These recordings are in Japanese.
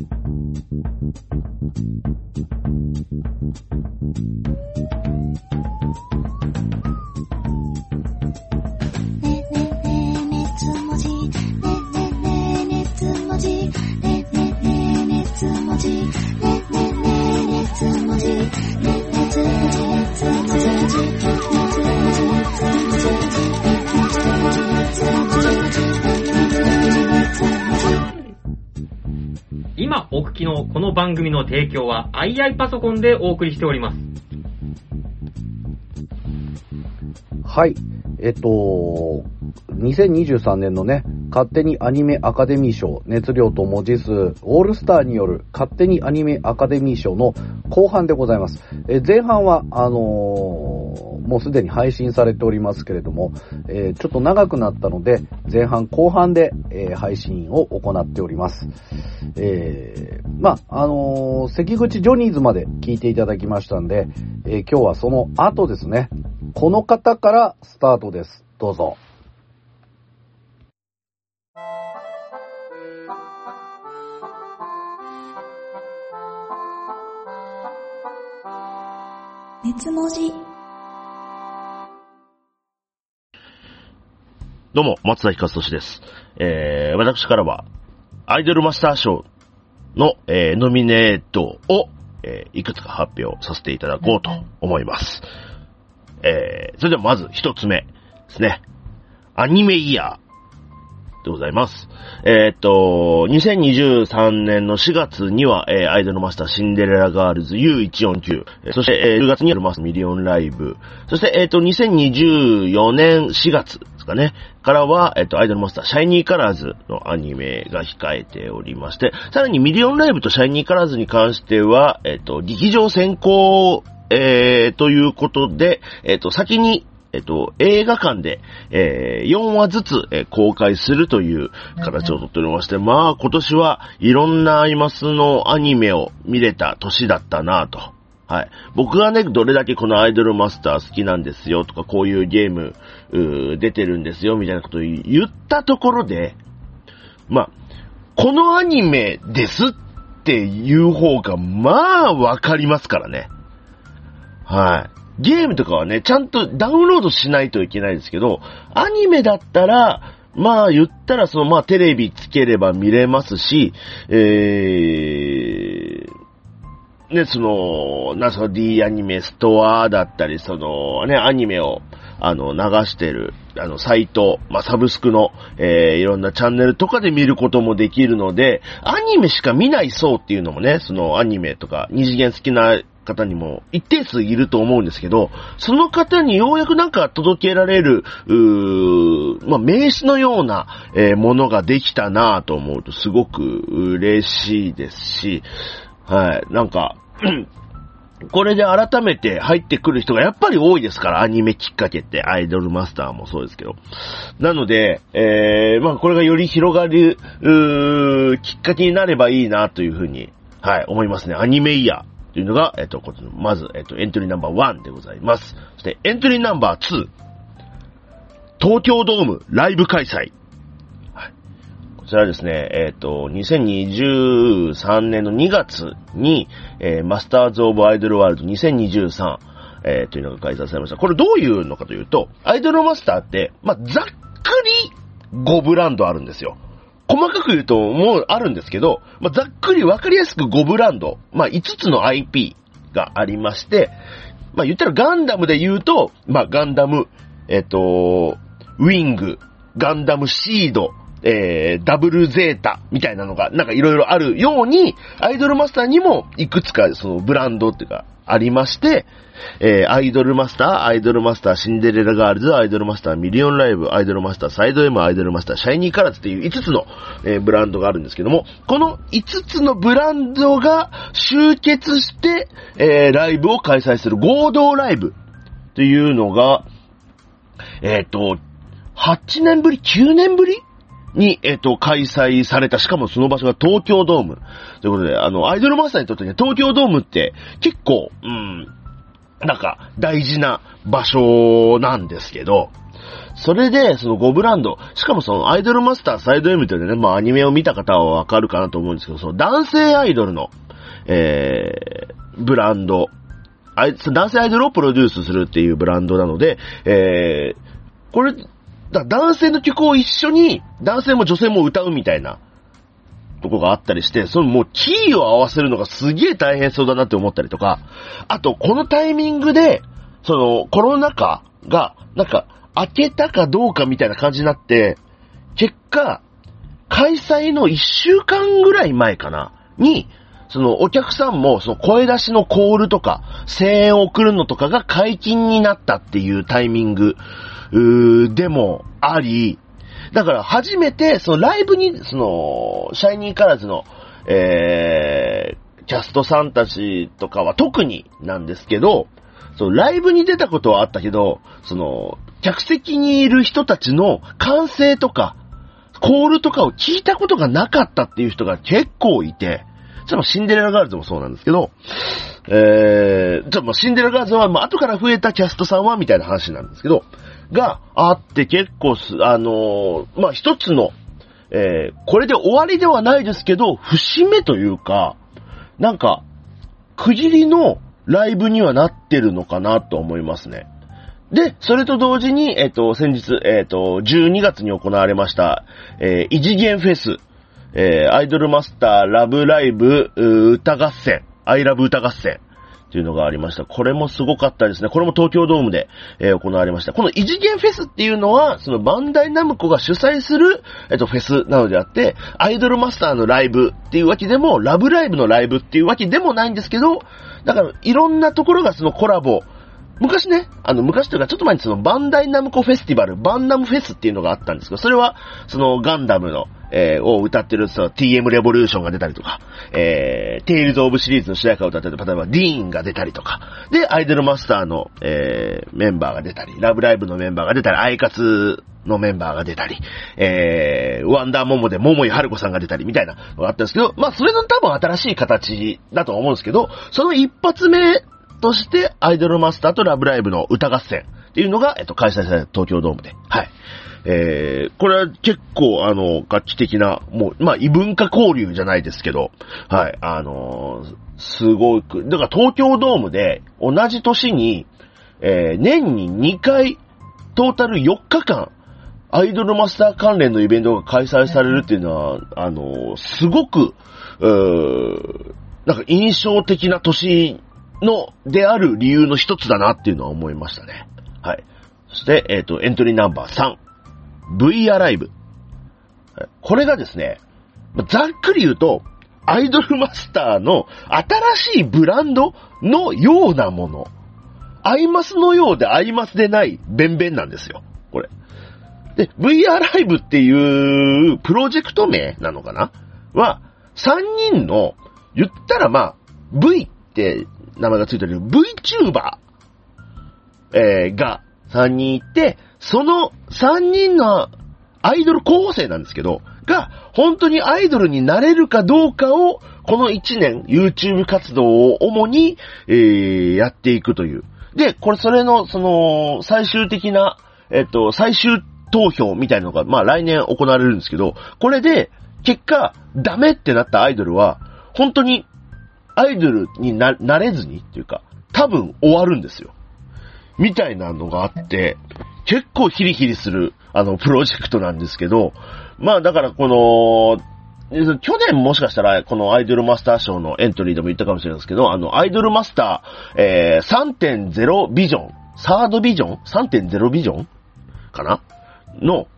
ねねねねつもじねねつもじねねつもじねねつもじ今お聞きのこの番組の提供は II パソコンでお送りしております。はい。えっと、2023年のね、勝手にアニメアカデミー賞、熱量と文字数、オールスターによる勝手にアニメアカデミー賞の後半でございます。え前半は、あのーもうすでに配信されておりますけれども、えーちょっと長くなったので、前半後半で、えー配信を行っております。えーまあ、あの関口ジョニーズまで聞いていただきましたんで、え今日はその後ですね、この方からスタートです。どうぞ。熱文字どうも、松田光俊です。えー、私からは、アイドルマスター賞の、えー、ノミネートを、えー、いくつか発表させていただこうと思います。えー、それではまず一つ目ですね。アニメイヤーでございます。えーっと、2023年の4月には、えーアイドルマスターシンデレラガールズ U149、えーそして、えー10月にアイマスミリオンライブ、そして、えーっと、2024年4月かね、からは、えーっと、アイドルマスターシャイニーカラーズのアニメが控えておりまして、さらにミリオンライブとシャイニーカラーズに関しては、えーっと、劇場先行えー、ということで、えっ、と、先に、えっ、と、映画館で、えー、4話ずつ、えー公開するという形をとっておりまして、まあ、今年はいろんなアイマスのアニメを見れた年だったなと。はい。僕がね、どれだけこのアイドルマスター好きなんですよとか、こういうゲーム、う出てるんですよ、みたいなことを言ったところで、まあ、このアニメですっていう方が、まあ、わかりますからね。はい。ゲームとかはね、ちゃんとダウンロードしないといけないですけど、アニメだったら、まあ言ったらそのまあテレビつければ見れますし、えー、ね、その、な、その D アニメストアだったり、そのね、アニメを、あの、流してる、あの、サイト、まあ、サブスクの、えー、いろんなチャンネルとかで見ることもできるので、アニメしか見ない層っていうのもね、そのアニメとか、二次元好きな方にも一定数いると思うんですけど、その方にようやくなんか届けられる、うーまあ、名刺のような、えーものができたなぁと思うとすごく嬉しいですし、はい、なんか、これで改めて入ってくる人がやっぱり多いですから、アニメきっかけって、アイドルマスターもそうですけど。なので、えー、まあこれがより広がる、うーきっかけになればいいなというふうに、はい、思いますね。アニメイヤーというのが、えっ、と、まず、えっ、と、エントリーナンバー1でございます。そして、エントリーナンバー2、東京ドームライブ開催。ちらですね、えっ、と、2023年の2月に、えーマスターズ・オブ・アイドル・ワールド2023、えーというのが開催されました。これどういうのかというと、アイドルマスターって、まあ、ざっくり5ブランドあるんですよ。細かく言うともうあるんですけど、まあ、ざっくりわかりやすく5ブランド、まあ、5つの IP がありまして、まあ、言ったらガンダムで言うと、まあ、ガンダム、えっ、と、ウィング、ガンダムシード、えー、ダブルゼータみたいなのが、なんかいろいろあるように、アイドルマスターにもいくつかそのブランドっていうか、ありまして、えー、アイドルマスター、アイドルマスター、シンデレラガールズ、アイドルマスター、ミリオンライブ、アイドルマスター、サイド M、アイドルマスター、シャイニーカラーズっていう5つの、えーブランドがあるんですけども、この5つのブランドが集結して、えー、ライブを開催する合同ライブっていうのが、えっ、と、8年ぶり ?9 年ぶりに、えっ、と、開催された、しかもその場所が東京ドーム。ということで、あの、アイドルマスターにとってね、東京ドームって結構、うん、なんか、大事な場所なんですけど、それで、その5ブランド、しかもそのアイドルマスターサイド M というね、まあアニメを見た方はわかるかなと思うんですけど、その男性アイドルの、えー、ブランド、あいつ、男性アイドルをプロデュースするっていうブランドなので、えー、これ、だ男性の曲を一緒に、男性も女性も歌うみたいな、とこがあったりして、そのもうキーを合わせるのがすげえ大変そうだなって思ったりとか、あと、このタイミングで、その、コロナ禍が、なんか、開けたかどうかみたいな感じになって、結果、開催の一週間ぐらい前かな、に、そのお客さんもその声出しのコールとか、声援を送るのとかが解禁になったっていうタイミング、でもあり、だから初めて、そのライブに、その、シャイニーカラーズの、えー、キャストさんたちとかは特になんですけど、そのライブに出たことはあったけど、その、客席にいる人たちの歓声とか、コールとかを聞いたことがなかったっていう人が結構いて、ちょっとシンデレラガールズもそうなんですけど、えー、ちょっとシンデレラガールズは、まあ、後から増えたキャストさんは、みたいな話なんですけど、があって結構す、あのー、まあ、一つの、えー、これで終わりではないですけど、節目というか、なんか、区切りのライブにはなってるのかなと思いますね。で、それと同時に、えっ、ー、と、先日、えっ、ー、と、12月に行われました、えー、異次元フェス、えー、アイドルマスターラブライブ歌合戦、アイラブ歌合戦っていうのがありました。これもすごかったですね。これも東京ドームで、えー、行われました。この異次元フェスっていうのは、そのバンダイナムコが主催する、えっ、と、フェスなのであって、アイドルマスターのライブっていうわけでも、ラブライブのライブっていうわけでもないんですけど、だから、いろんなところがそのコラボ、昔ね、あの、昔というか、ちょっと前にその、バンダイナムコフェスティバル、バンナムフェスっていうのがあったんですけど、それは、その、ガンダムの、えー、を歌ってる、その、TM レボリューションが出たりとか、えー、テイルズ オブシリーズの主題歌を歌ってる、例えば、 DEENが出たりとか、で、アイドルマスターの、えー、メンバーが出たり、ラブライブのメンバーが出たり、アイカツのメンバーが出たり、えー、ワンダーモモで桃井はるこさんが出たりみたいなのがあったんですけど、まあ、それの多分新しい形だと思うんですけど、その一発目として、アイドルマスターとラブライブの歌合戦っていうのが、えっと、開催された東京ドームで。はい。えー、これは結構、あの、楽器的な、もう、まあ、異文化交流じゃないですけど、はい、あのー、すごく、だから東京ドームで、同じ年に、えー、年に2回、トータル4日間、アイドルマスター関連のイベントが開催されるっていうのは、あのー、すごく、うーなんか印象的な年の、である理由の一つだなっていうのは思いましたね。はい。そして、えっ、ー、と、エントリーナンバー3。V アライブ。これがですね、ざっくり言うと、アイドルマスターの新しいブランドのようなもの。アイマスのようでアイマスでないベンベンなんですよ。これ。で、VR ライブっていうプロジェクト名なのかな？は、3人の、言ったらまあ、V って名前がついてる VTuber、えー、が3人いて、その3人のアイドル候補生なんですけど、が、本当にアイドルになれるかどうかを、この1年、YouTube 活動を主に、えー、やっていくという。で、これ、それの、その、最終的な、えっと、最終投票みたいなのが、まあ来年行われるんですけど、これで、結果、ダメってなったアイドルは、本当にアイドルにな、なれずにっていうか、多分終わるんですよ。みたいなのがあって、結構ヒリヒリする、あの、プロジェクトなんですけど、まあだからこの、去年もしかしたら、このアイドルマスター賞のエントリーでも言ったかもしれないですけど、あの、アイドルマスター、えー、3.0ビジョン、サードビジョン ?3.0 ビジョンかな？の、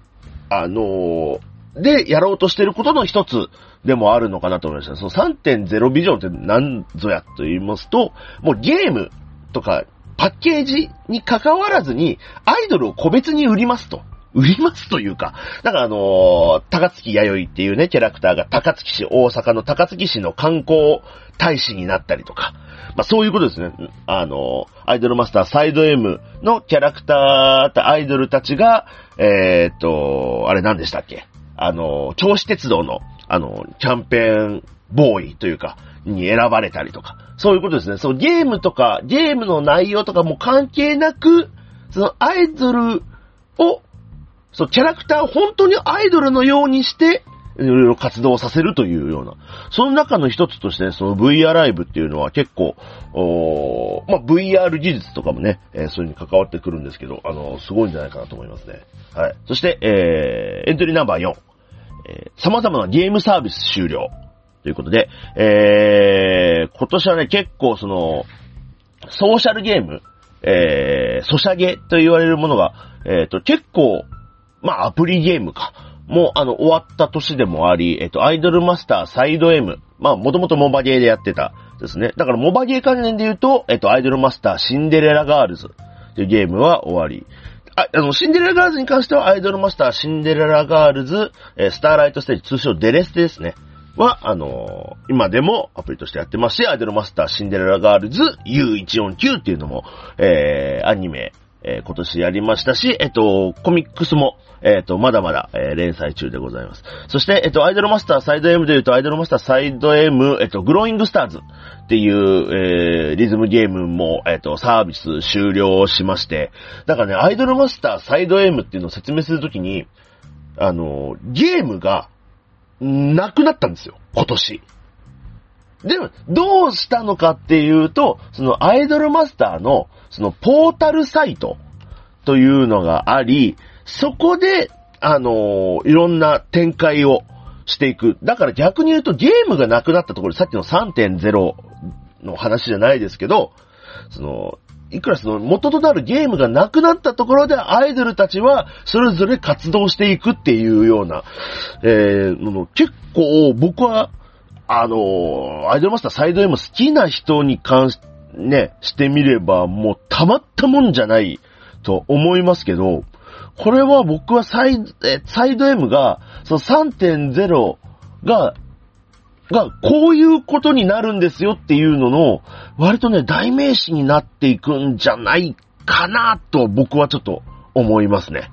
あのー、で、やろうとしてることの一つでもあるのかなと思いました。その3.0ビジョンって何ぞやと言いますと、もうゲームとかパッケージに関わらずに、アイドルを個別に売りますと。売りますというか、だからあのー、高槻弥生っていうね、キャラクターが高槻市、大阪の高槻市の観光大使になったりとか、まあそういうことですね。あのー、アイドルマスターサイド M のキャラクター、アイドルたちが、えー、っと、あれ何でしたっけ？あのー、銚子鉄道のあの、キャンペーンボーイというか、に選ばれたりとか、そういうことですね。そのゲームとか、ゲームの内容とかも関係なく、そのアイドルを、そう、キャラクターを本当にアイドルのようにして、いろいろ活動させるというような。その中の一つとしてね、その VR ライブっていうのは結構、おーまあ、VR 技術とかもね、えーそれに関わってくるんですけど、あのすごいんじゃないかなと思いますね。はい。そして、えー、エントリーナンバー4。えー、様々なゲームサービス終了。ということで、えー、今年はね、結構その、ソーシャルゲーム、えー、ソシャゲと言われるものが、えっ、と、結構、まあ、アプリゲームか。もう、あの、終わった年でもあり、えっ、と、アイドルマスターサイド M。まあ、もともとモバゲーでやってたですね。だから、モバゲー関連で言うと、えっ、と、アイドルマスターシンデレラガールズというゲームは終わり。あ、あの、シンデレラガールズに関しては、アイドルマスターシンデレラガールズ、えースターライトステージ、通称デレステですね。は、あのー今でもアプリとしてやってますし、アイドルマスターシンデレラガールズ U149 っていうのも、えー、アニメ、えー今年やりましたし、えっと、コミックスも、えっと、まだまだ、えー連載中でございます。そして、えっと、アイドルマスターサイド M で言うと、アイドルマスターサイド M、えっと、グローイングスターズっていう、えー、リズムゲームも、えっと、サービス終了しまして、だからね、アイドルマスターサイド M っていうのを説明するときに、あの、ゲームが、なくなったんですよ、今年。でも、どうしたのかっていうと、そのアイドルマスターの、そのポータルサイトというのがあり、そこで、あのいろんな展開をしていく。だから逆に言うとゲームがなくなったところ、さっきの3.0の話じゃないですけど、その、いくらその元となるゲームがなくなったところでアイドルたちはそれぞれ活動していくっていうような、えー、の結構僕は、あのアイドルマスターサイド M 好きな人に関し、ね、してみればもうたまったもんじゃないと思いますけど、これは僕はサイ、サイド M が、その3.0がが、こういうことになるんですよっていうのの、割とね、代名詞になっていくんじゃないかなと僕はちょっと思いますね。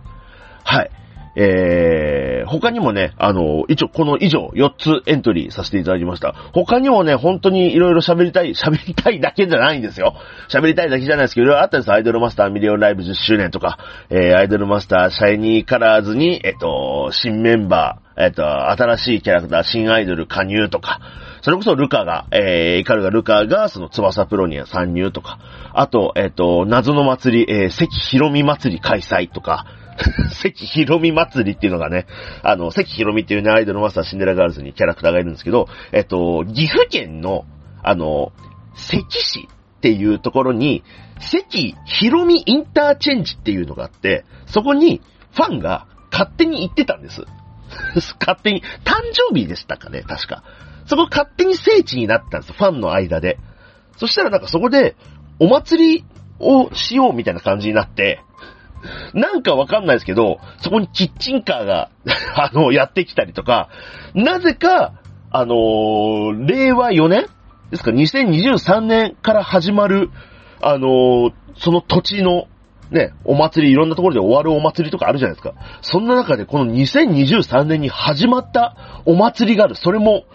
はい。えー、他にもね、あの、一応この以上4つエントリーさせていただきました。他にもね、本当にいろいろ喋りたい、喋りたいだけじゃないんですよ。喋りたいだけじゃないですけど、いろいろあったんですアイドルマスターミリオンライブ10周年とか、えー、アイドルマスターシャイニーカラーズに、えっと、新メンバー、えっと、新しいキャラクター、新アイドル加入とか、それこそルカが、えー、イカルガルカが、その翼プロに参入とか、あと、えっと、謎の祭り、えー、関ひろみ祭り開催とか、関ひろみ祭りっていうのがね、あの、関ひろみっていうね、アイドルマスターシンデレラガールズにキャラクターがいるんですけど、えっと、岐阜県の、あの、関市っていうところに、関ひろみインターチェンジっていうのがあって、そこにファンが勝手に行ってたんです。勝手に、誕生日でしたかね、確か。そこ勝手に聖地になったんですファンの間で。そしたらなんかそこで、お祭りをしようみたいな感じになって、なんかわかんないですけど、そこにキッチンカーが、あの、やってきたりとか、なぜか、あのー令和4年ですか、2023年から始まる、あのーその土地の、ね、お祭り、いろんなところで終わるお祭りとかあるじゃないですか。そんな中で、この2023年に始まったお祭りがある。それも、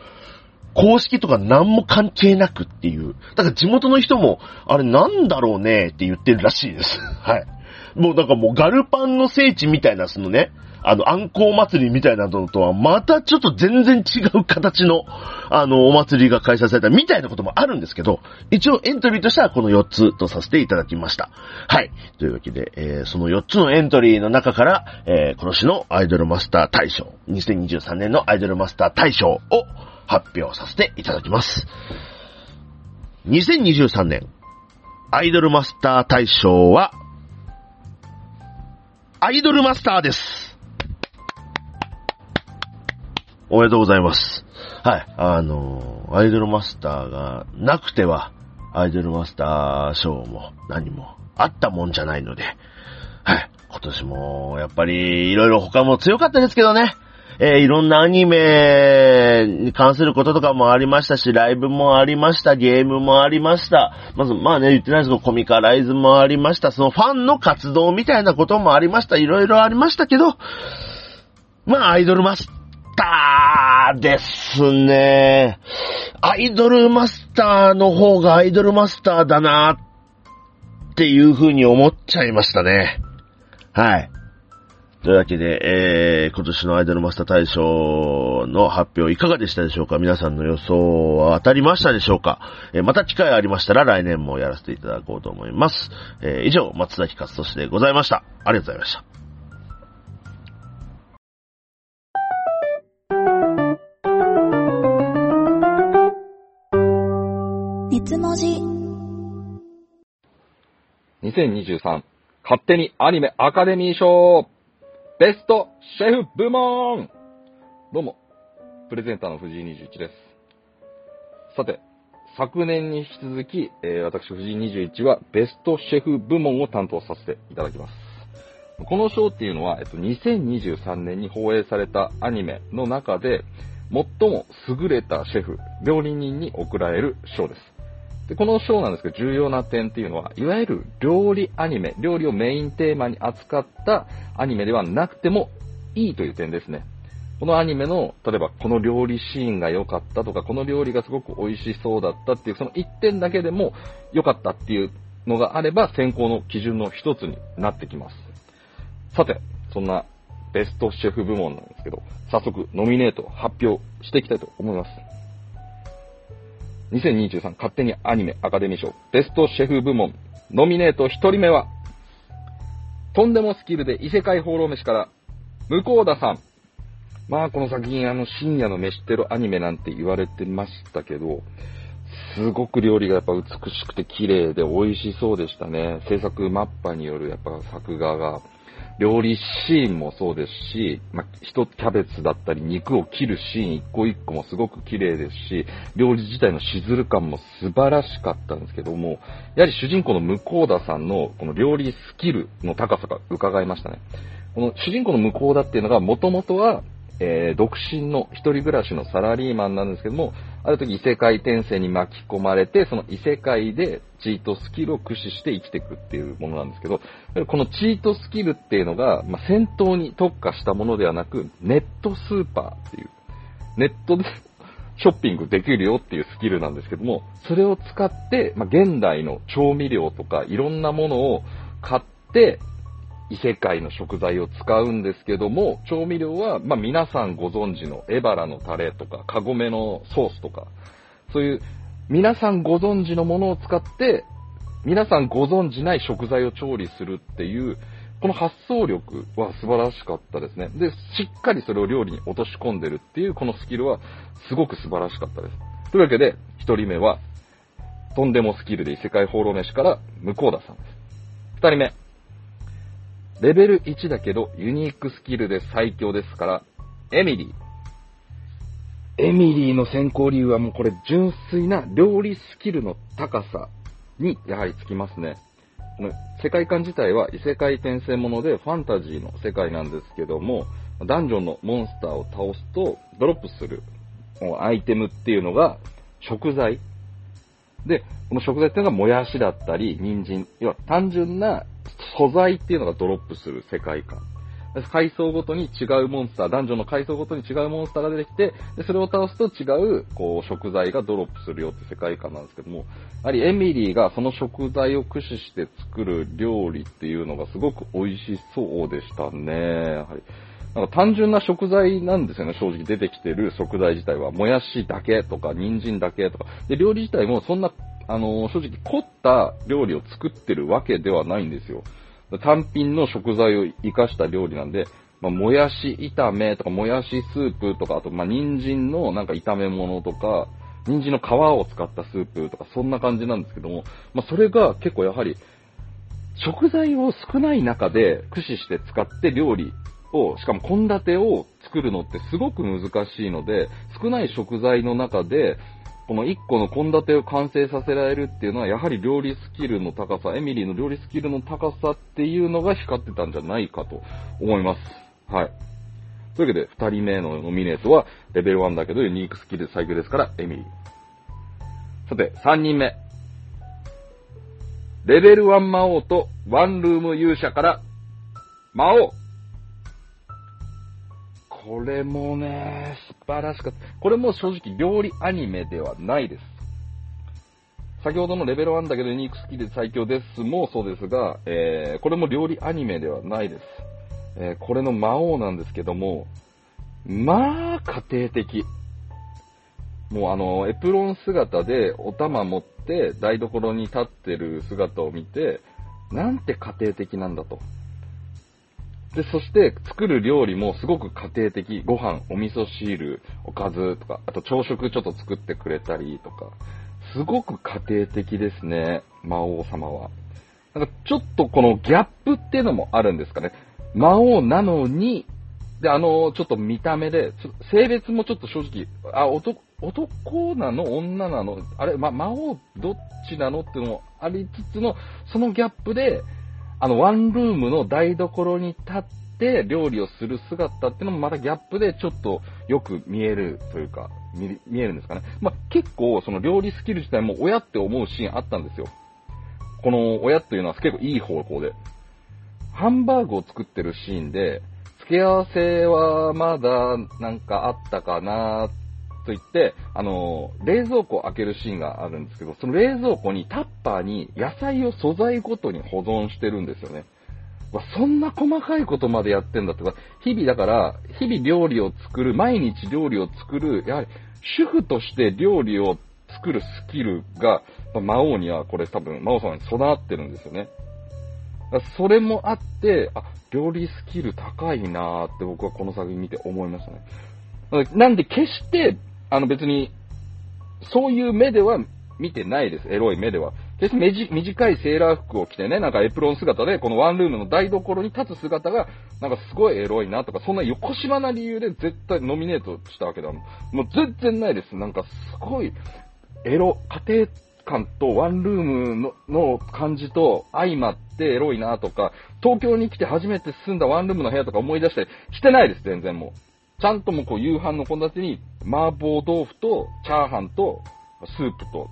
公式とか何も関係なくっていう。だから地元の人も、あれなんだろうねって言ってるらしいです。はい。もうなんかもうガルパンの聖地みたいな、そのね、あの、暗光祭りみたいなのとは、またちょっと全然違う形の、あの、お祭りが開催されたみたいなこともあるんですけど、一応エントリーとしてはこの4つとさせていただきました。はい。というわけで、えーその4つのエントリーの中から、えー今年のアイドルマスター大賞、2023年のアイドルマスター大賞を発表させていただきます。2023年、アイドルマスター大賞は、アイドルマスターです。おめでとうございます。はい。あのアイドルマスターがなくては、アイドルマスター賞も何もあったもんじゃないので、はい。今年も、やっぱり、いろいろ他も強かったですけどね。えーいろんなアニメに関することとかもありましたし、ライブもありました、ゲームもありました。まず、まあね、言ってないですけど、コミカライズもありました。そのファンの活動みたいなこともありました。いろいろありましたけど、まあ、アイドルマスターですね。アイドルマスターの方がアイドルマスターだなっていう風に思っちゃいましたね。はい。というわけで、えー、今年のアイドルマスター大賞の発表いかがでしたでしょうか？皆さんの予想は当たりましたでしょうか、えー、また機会ありましたら来年もやらせていただこうと思います。えー、以上、松崎勝利でございました。ありがとうございました。文字2023勝手にアニメアカデミー賞ベストシェフ部門どうも、プレゼンターの藤井21です。さて、昨年に引き続き、えー、私藤井21はベストシェフ部門を担当させていただきます。この賞っていうのは、えっと、2023年に放映されたアニメの中で、最も優れたシェフ、料理人に贈られる賞です。で、この章なんですけど、重要な点っていうのは、いわゆる料理アニメ、料理をメインテーマに扱ったアニメではなくてもいいという点ですね。このアニメの、例えばこの料理シーンが良かったとか、この料理がすごく美味しそうだったっていう、その一点だけでも良かったっていうのがあれば、選考の基準の一つになってきます。さて、そんなベストシェフ部門なんですけど、早速ノミネート発表していきたいと思います。2023勝手にアニメアカデミー賞ベストシェフ部門ノミネート1人目は、とんでもスキルで異世界放浪飯から、向田さん。まあこの作品あの深夜の飯テロアニメなんて言われてましたけど、すごく料理がやっぱ美しくて綺麗で美味しそうでしたね。制作マッパによるやっぱ作画が料理シーンもそうですし、まあ、一キャベツだったり肉を切るシーン一個一個もすごく綺麗ですし、料理自体のしずる感も素晴らしかったんですけども、やはり主人公の向田さんのこの料理スキルの高さが伺いましたね。この主人公の向田っていうのがもともとはえー、独身の一人暮らしのサラリーマンなんですけども、ある時異世界転生に巻き込まれて、その異世界でチートスキルを駆使して生きていくっていうものなんですけど、このチートスキルっていうのが、まあ、戦闘に特化したものではなく、ネットスーパーっていう、ネットで ショッピングできるよっていうスキルなんですけども、それを使って、まあ、現代の調味料とかいろんなものを買って、異世界の食材を使うんですけども、調味料は、まあ、皆さんご存知のエバラのタレとか、カゴメのソースとか、そういう皆さんご存知のものを使って、皆さんご存知ない食材を調理するっていう、この発想力は素晴らしかったですね。で、しっかりそれを料理に落とし込んでるっていうこのスキルはすごく素晴らしかったです。というわけで、一人目は、とんでもスキルで異世界放浪飯から向田さんです。二人目、レベル1だけどユニークスキルで最強ですから、エミリー。エミリーの選考理由はもうこれ純粋な料理スキルの高さにやはりつきますね。この世界観自体は異世界転生ものでファンタジーの世界なんですけども、ダンジョンのモンスターを倒すとドロップするアイテムっていうのが食材。で、この食材っていうのがもやしだったり、人参。要は単純な素材っていうのがドロップする世界観。階層ごとに違うモンスター、男女の階層ごとに違うモンスターが出てきて、でそれを倒すと違う、こう、食材がドロップするよって世界観なんですけども、やはりエミリーがその食材を駆使して作る料理っていうのがすごく美味しそうでしたね。やはり。なんか単純な食材なんですよね、正直出てきてる食材自体は。もやしだけとか、人参だけとか。で、料理自体もそんなあの、正直凝った料理を作ってるわけではないんですよ。単品の食材を活かした料理なんで、まあ、もやし炒めとか、もやしスープとか、あと、まあ、人参のなんか炒め物とか、人参の皮を使ったスープとか、そんな感じなんですけども、まあ、それが結構やはり、食材を少ない中で駆使して使って料理を、しかも献立を作るのってすごく難しいので、少ない食材の中で、この1個の献立を完成させられるっていうのは、やはり料理スキルの高さ、エミリーの料理スキルの高さっていうのが光ってたんじゃないかと思います。はい。というわけで、2人目のノミネートは、レベル1だけどユニークスキル最強ですから、エミリー。さて、3人目。レベル1魔王とワンルーム勇者から、魔王これもね、素晴らしかった。これも正直料理アニメではないです。先ほどのレベル1だけどユニークスキル最強ですもそうですが、えー、これも料理アニメではないです。えーこれの魔王なんですけども、まあ、家庭的。もうあの、エプロン姿でお玉持って台所に立ってる姿を見て、なんて家庭的なんだと。で、そして作る料理もすごく家庭的。ご飯、お味噌汁、おかずとか、あと朝食ちょっと作ってくれたりとか、すごく家庭的ですね、魔王様は。なんかちょっとこのギャップっていうのもあるんですかね。魔王なのに、で、あの、ちょっと見た目で、性別もちょっと正直、あ、男、男なの女なのあれ、ま、魔王どっちなのっていうのもありつつの、そのギャップで、あの、ワンルームの台所に立って料理をする姿っていうのもまたギャップでちょっとよく見えるというか、見えるんですかね。まあ、結構その料理スキル自体も親って思うシーンあったんですよ。この親というのは結構いい方向で。ハンバーグを作ってるシーンで、付け合わせはまだなんかあったかなっと言って、あの、冷蔵庫を開けるシーンがあるんですけど、その冷蔵庫にタッパーに野菜を素材ごとに保存してるんですよね。わそんな細かいことまでやってんだってか、日々だから、日々料理を作る、毎日料理を作る、やはり主婦として料理を作るスキルが、魔王にはこれ多分、魔王様に備わってるんですよね。それもあって、あ、料理スキル高いなーって僕はこの作品見て思いましたね。なんで決して、あの別に、そういう目では見てないです。エロい目では。決して短いセーラー服を着てね、なんかエプロン姿で、このワンルームの台所に立つ姿が、なんかすごいエロいなとか、そんな横島な理由で絶対ノミネートしたわけだもん。もう全然ないです。なんかすごい、エロ、家庭感とワンルームのの感じと相まってエロいなとか、東京に来て初めて住んだワンルームの部屋とか思い出したりしてないです、全然もう。ちゃんともこう夕飯の献立に麻婆豆腐とチャーハンとスープと、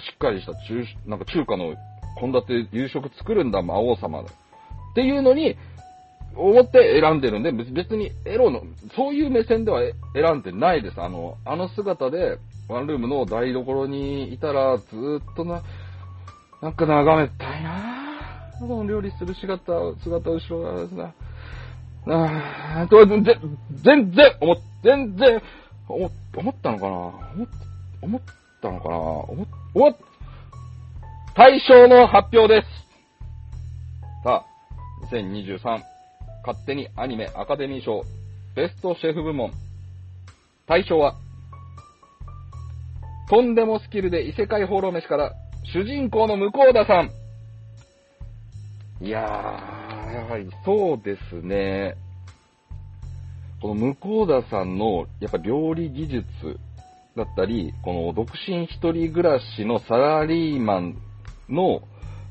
しっかりした中、なんか中華の献立夕食作るんだ、魔王様だ。っていうのに、思って選んでるんで、別にエロの、そういう目線では選んでないです。あの、あの姿で、ワンルームの台所にいたら、ずっとな、なんか眺めたいなぁ。料理する姿、姿後ろ側ですね。ああ、全然、全然、思、全然、思思ったのかな。思思ったのかな。思、思っ、大賞の発表です。さあ、2023、勝手にアニメアカデミー賞、ベストシェフ部門、大賞は、とんでもスキルで異世界放浪飯から、主人公の向田さん。いやー、はりそうですね。この向田さんの、やっぱ料理技術だったり、この独身一人暮らしのサラリーマンの、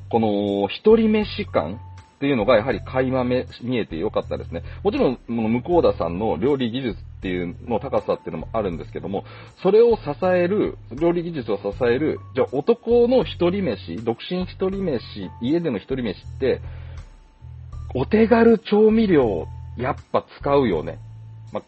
この一人飯感っていうのがやはり垣間め見えてよかったですね。もちろん、この向田さんの料理技術っていうの高さっていうのもあるんですけども、それを支える、料理技術を支える、じゃあ男の一人飯、独身一人飯、家での一人飯って、お手軽調味料、やっぱ使うよね。まあ、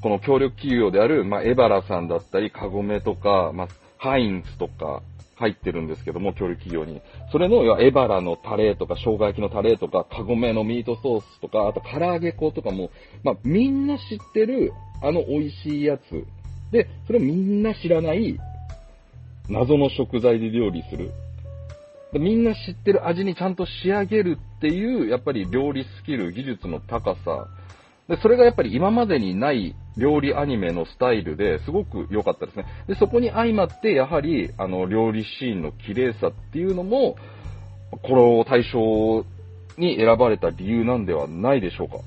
この協力企業である、まあ、エバラさんだったり、カゴメとか、まあ、ハインツとか入ってるんですけども、協力企業に。それの、要はエバラのタレとか、生姜焼きのタレとか、カゴメのミートソースとか、あと唐揚げ粉とかも、まあ、みんな知ってる、あの美味しいやつ。で、それをみんな知らない、謎の食材で料理する。みんな知ってる味にちゃんと仕上げるっていう、やっぱり料理スキル、技術の高さ。で、それがやっぱり今までにない料理アニメのスタイルですごく良かったですね。で、そこに相まって、やはり、あの、料理シーンの綺麗さっていうのも、この対象に選ばれた理由なんではないでしょうか。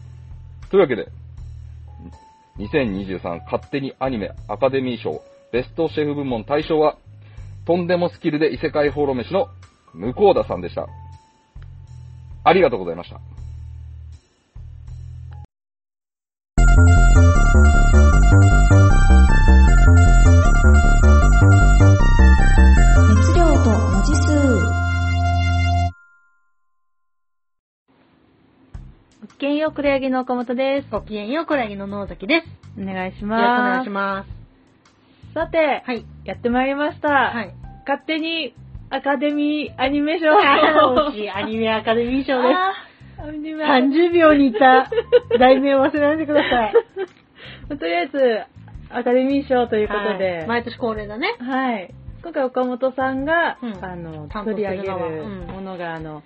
というわけで、2023勝手にアニメアカデミー賞ベストシェフ部門大賞は、とんでもスキルで異世界放浪飯の向田さんでした。ありがとうございました。熱量と文字数ごきげんよう、黒柳の岡本です。ごきげんよう、黒柳の野崎です。お願いしよろしくお願ます。いします。さて、はい。やってまいりました。はい。勝手にアカデミーアニメ賞。惜しいアニメアカデミー賞です。アニメ30秒にいた 題名を忘れないでください。とりあえず、アカデミー賞ということで、はい毎年恒例だね。はい。今回岡本さんが、うんあの、取り上げるものが、あの、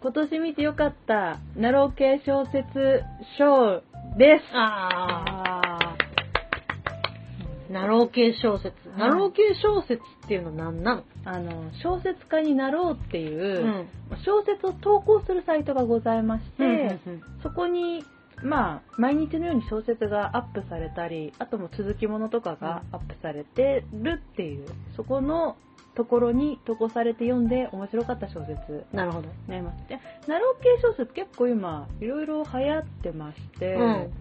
今年見てよかった、なろう系小説賞です。ああー。なろう系小説。いなろう系小説っていうのは何なの？ーあの、小説家になろうっていう、ん。小説を投稿するサイトがございまして、うんそこに、まあ、毎日のように小説がアップされたり、あとも続きものとかがアップされてるっていう、そこのところに投稿されて読んで面白かった小説なるほど。になります。で、ナロー系小説結構今、いろいろ流行ってまして、うん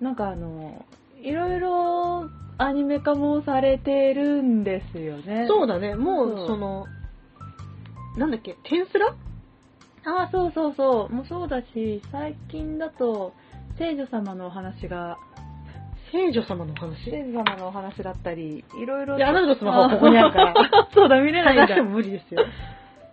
なんかあの、いろいろアニメ化もされてるんですよね。そうだね。もそうう、その、なんだっけ、テンスラ？ああ、そうそうそう。もうそうだし、最近だと、聖女様のお話が、聖女様の話？聖女様のお話だったり、いろいろと。いやあなたのスマホはここにあるからあ そうだ、見れないんだ。探しても無理ですよ。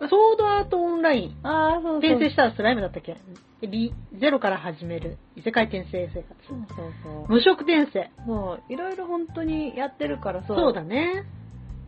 ソードアートオンライン。ああ、そうそう。転生したらスライムだったっけ？リゼロから始める異世界転生生活。そうそうそう。無職転生。そう、いろいろ本当にやってるから、そう。そうだね。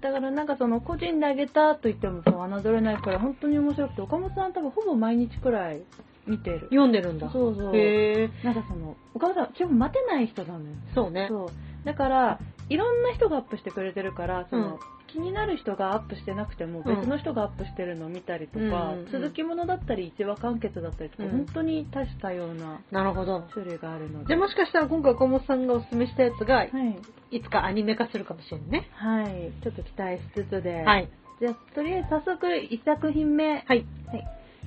だからなんかその個人であげたと言ってもそう侮れないから本当に面白くて岡本さん多分ほぼ毎日くらい見てる読んでるんだ。そうそうへえ。なんかその岡本さん基本待てない人なのよそうね。そうだからいろんな人がアップしてくれてるからその、うん気になる人がアップしてなくてもうん別の人がアップしてるのを見たりとか、続きものだったり一話完結だったりとか、うん本当に多種多様ななるほど。種類があるのでで、もしかしたら今回岡本さんがおすすめしたやつが、はい、いつかアニメ化するかもしれんね。はい、ちょっと期待しつつで、はい。じゃあとりあえず早速1作品目はい。はい。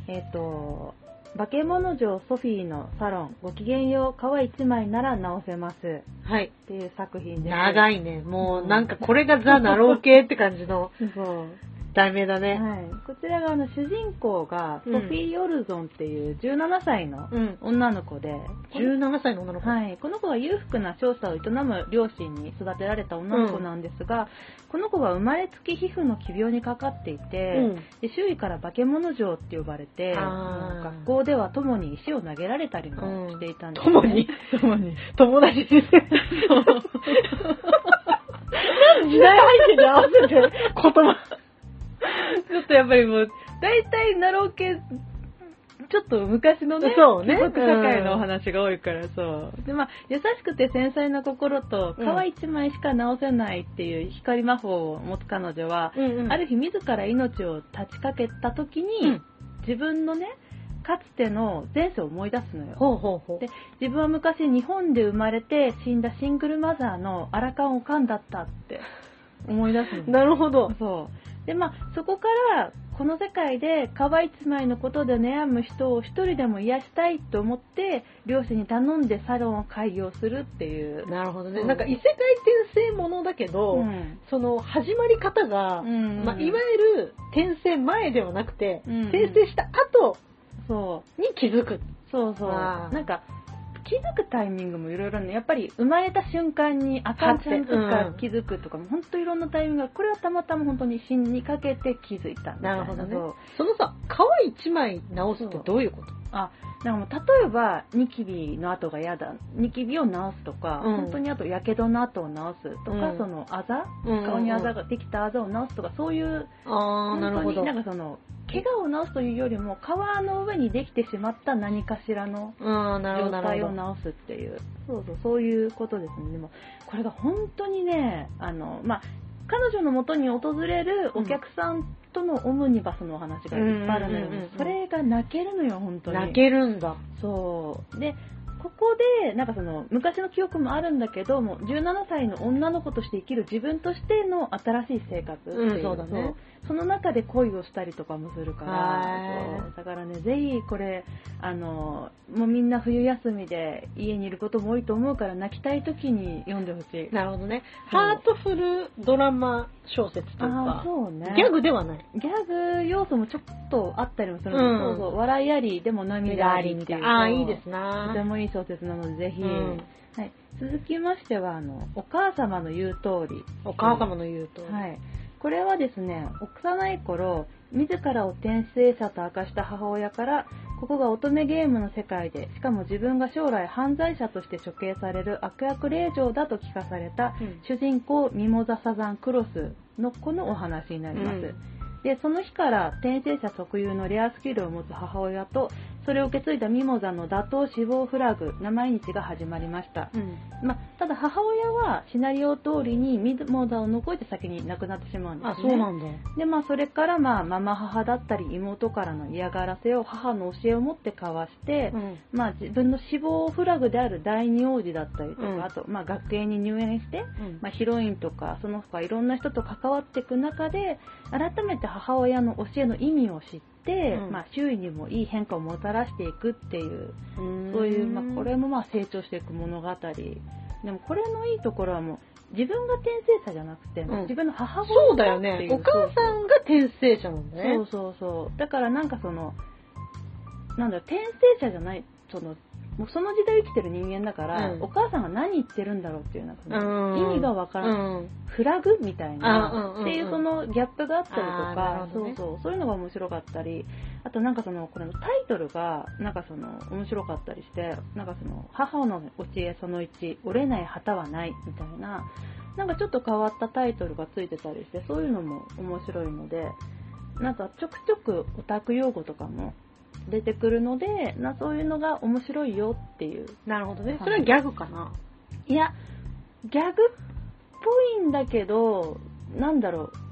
えっ、と、化け物城ソフィーのサロン、ごきげんよう、皮一枚なら直せます。はい。っていう作品です。い。長いね。もうなんかこれがザ・ナロー系って感じの そう。題名だね。はい。こちらがあの主人公がうんソフィー・ヨルゾンっていう17歳のうん。女の子で、17歳の女の子。はい、この子は裕福な商社を営む両親に育てられた女の子なんですが、この子は生まれつき皮膚の奇病にかかっていて、うん。で周囲から化け物城って呼ばれて学校では友に石を投げられたりもしていたんです、友に？友に友達？に。時代背景に合わせて言葉。ちょっとやっぱりもう大体ナロー系ちょっと昔のねそうね。貴族社会のお話が多いからそう。でまあ優しくて繊細な心とうん。皮一枚しか直せないっていう光魔法を持つ彼女は、うんうん。ある日自ら命を絶ちかけた時に、うん。自分のねかつての前世を思い出すのよ。ほうほうほう。で。自分は昔日本で生まれて死んだシングルマザーのアラカンオカンだったって思い出すの。なるほど。そうでまあそこからこの世界で皮一枚のことで悩む人を一人でも癒したいと思って両親に頼んでサロンを開業するっていう、なるほどね。そうなんか異世界転生ものだけど、うん。その始まり方が、うん。まあ、いわゆる転生前ではなくて、うん。転生した後に気づく。そうそう。なんか気づくタイミングもいろいろねやっぱり生まれた瞬間にあかんちゃんとか気づくとかも本当いろんなタイミングがこれはたまたま本当に死にかけて気づいたみたいななるほどね。そのさ、皮一枚直すってどういうこと？あなんかもう例えばニキビの跡が嫌だニキビを治すとか、うん。本当にあとやけどの跡を治すとか、うん。そのあざうん顔にあざができたあざを治すとかそういうあー、なるほど。なんかその怪我を治すというよりも皮の上にできてしまった何かしらの状態を。治すっていう。そうそうそういうことですね。でもこれが本当にねあのまあ彼女のもとに訪れるお客さんとのオムニバスのお話がいっぱいあるのよ、それが泣けるのよ本当に。泣けるんだ。そう。でここでなんかその昔の記憶もあるんだけども17歳の女の子として生きる自分としての新しい生活っていううんそうだね。その中で恋をしたりとかもするからだからねぜひこれあのもうみんな冬休みで家にいることも多いと思うから泣きたい時に読んでほしい。なるほどね。ハートフルドラマ小説とか、そうね。ギャグではない。ギャグ要素もちょっとあったりもするうん。そうそう笑いありでも涙ありっていうああー、いいですとてなもいい小説なので、ぜひ、うんはい、続きましてはあの、お母様の言う通り。お母様の言うと。はい。これはですね、幼い頃、自らを転生者と明かした母親から、ここが乙女ゲームの世界で、しかも自分が将来犯罪者として処刑される悪役令嬢だと聞かされたうん主人公ミモザサザンクロスの子のお話になります。うんで、その日から転生者特有のレアスキルを持つ母親と、それを受け継いだミモザの打倒死亡フラグ、生日が始まりました。うん。まあ、ただ母親はシナリオ通りにミモザを残して先に亡くなってしまうんですね。あ、そうなんだ。で、まあ、それから、まあ、ママ母だったり妹からの嫌がらせを母の教えを持って交わして、うん。まあ、自分の死亡フラグである第二王子だったりとか、うんあと、まあ、学園に入園して、うんまあ、ヒロインとかその他いろんな人と関わっていく中で改めて母親の教えの意味を知って、うんまあ、周囲にもいい変化をもたらしていくっていうそういう、まあ、これも。もまあ成長していく物語でもこれのいいところはもう自分が転生者じゃなくて、うん自分の母親そうだよ。ねお母さんが転生者なんだね。そうそうそうだからなんかそのなんだろう転生者じゃないそのもうその時代を生きてる人間だから、うん。お母さんが何言ってるんだろうっていうなんかそのうん。意味がわからない、うん。フラグみたいな、うんっていうそのギャップがあったりとかね。そうそう、そういうのが面白かったり、あとなんかその、これのタイトルが、なんかその、面白かったりして、なんかその、母の教えその1、折れない旗はない、みたいな、なんかちょっと変わったタイトルがついてたりして、そういうのも面白いので、なんかちょくちょくオタク用語とかも出てくるので、なそういうのが面白いよっていうなるほどね。それはギャグかな。いや、ギャグっぽいんだけど、なんだろう。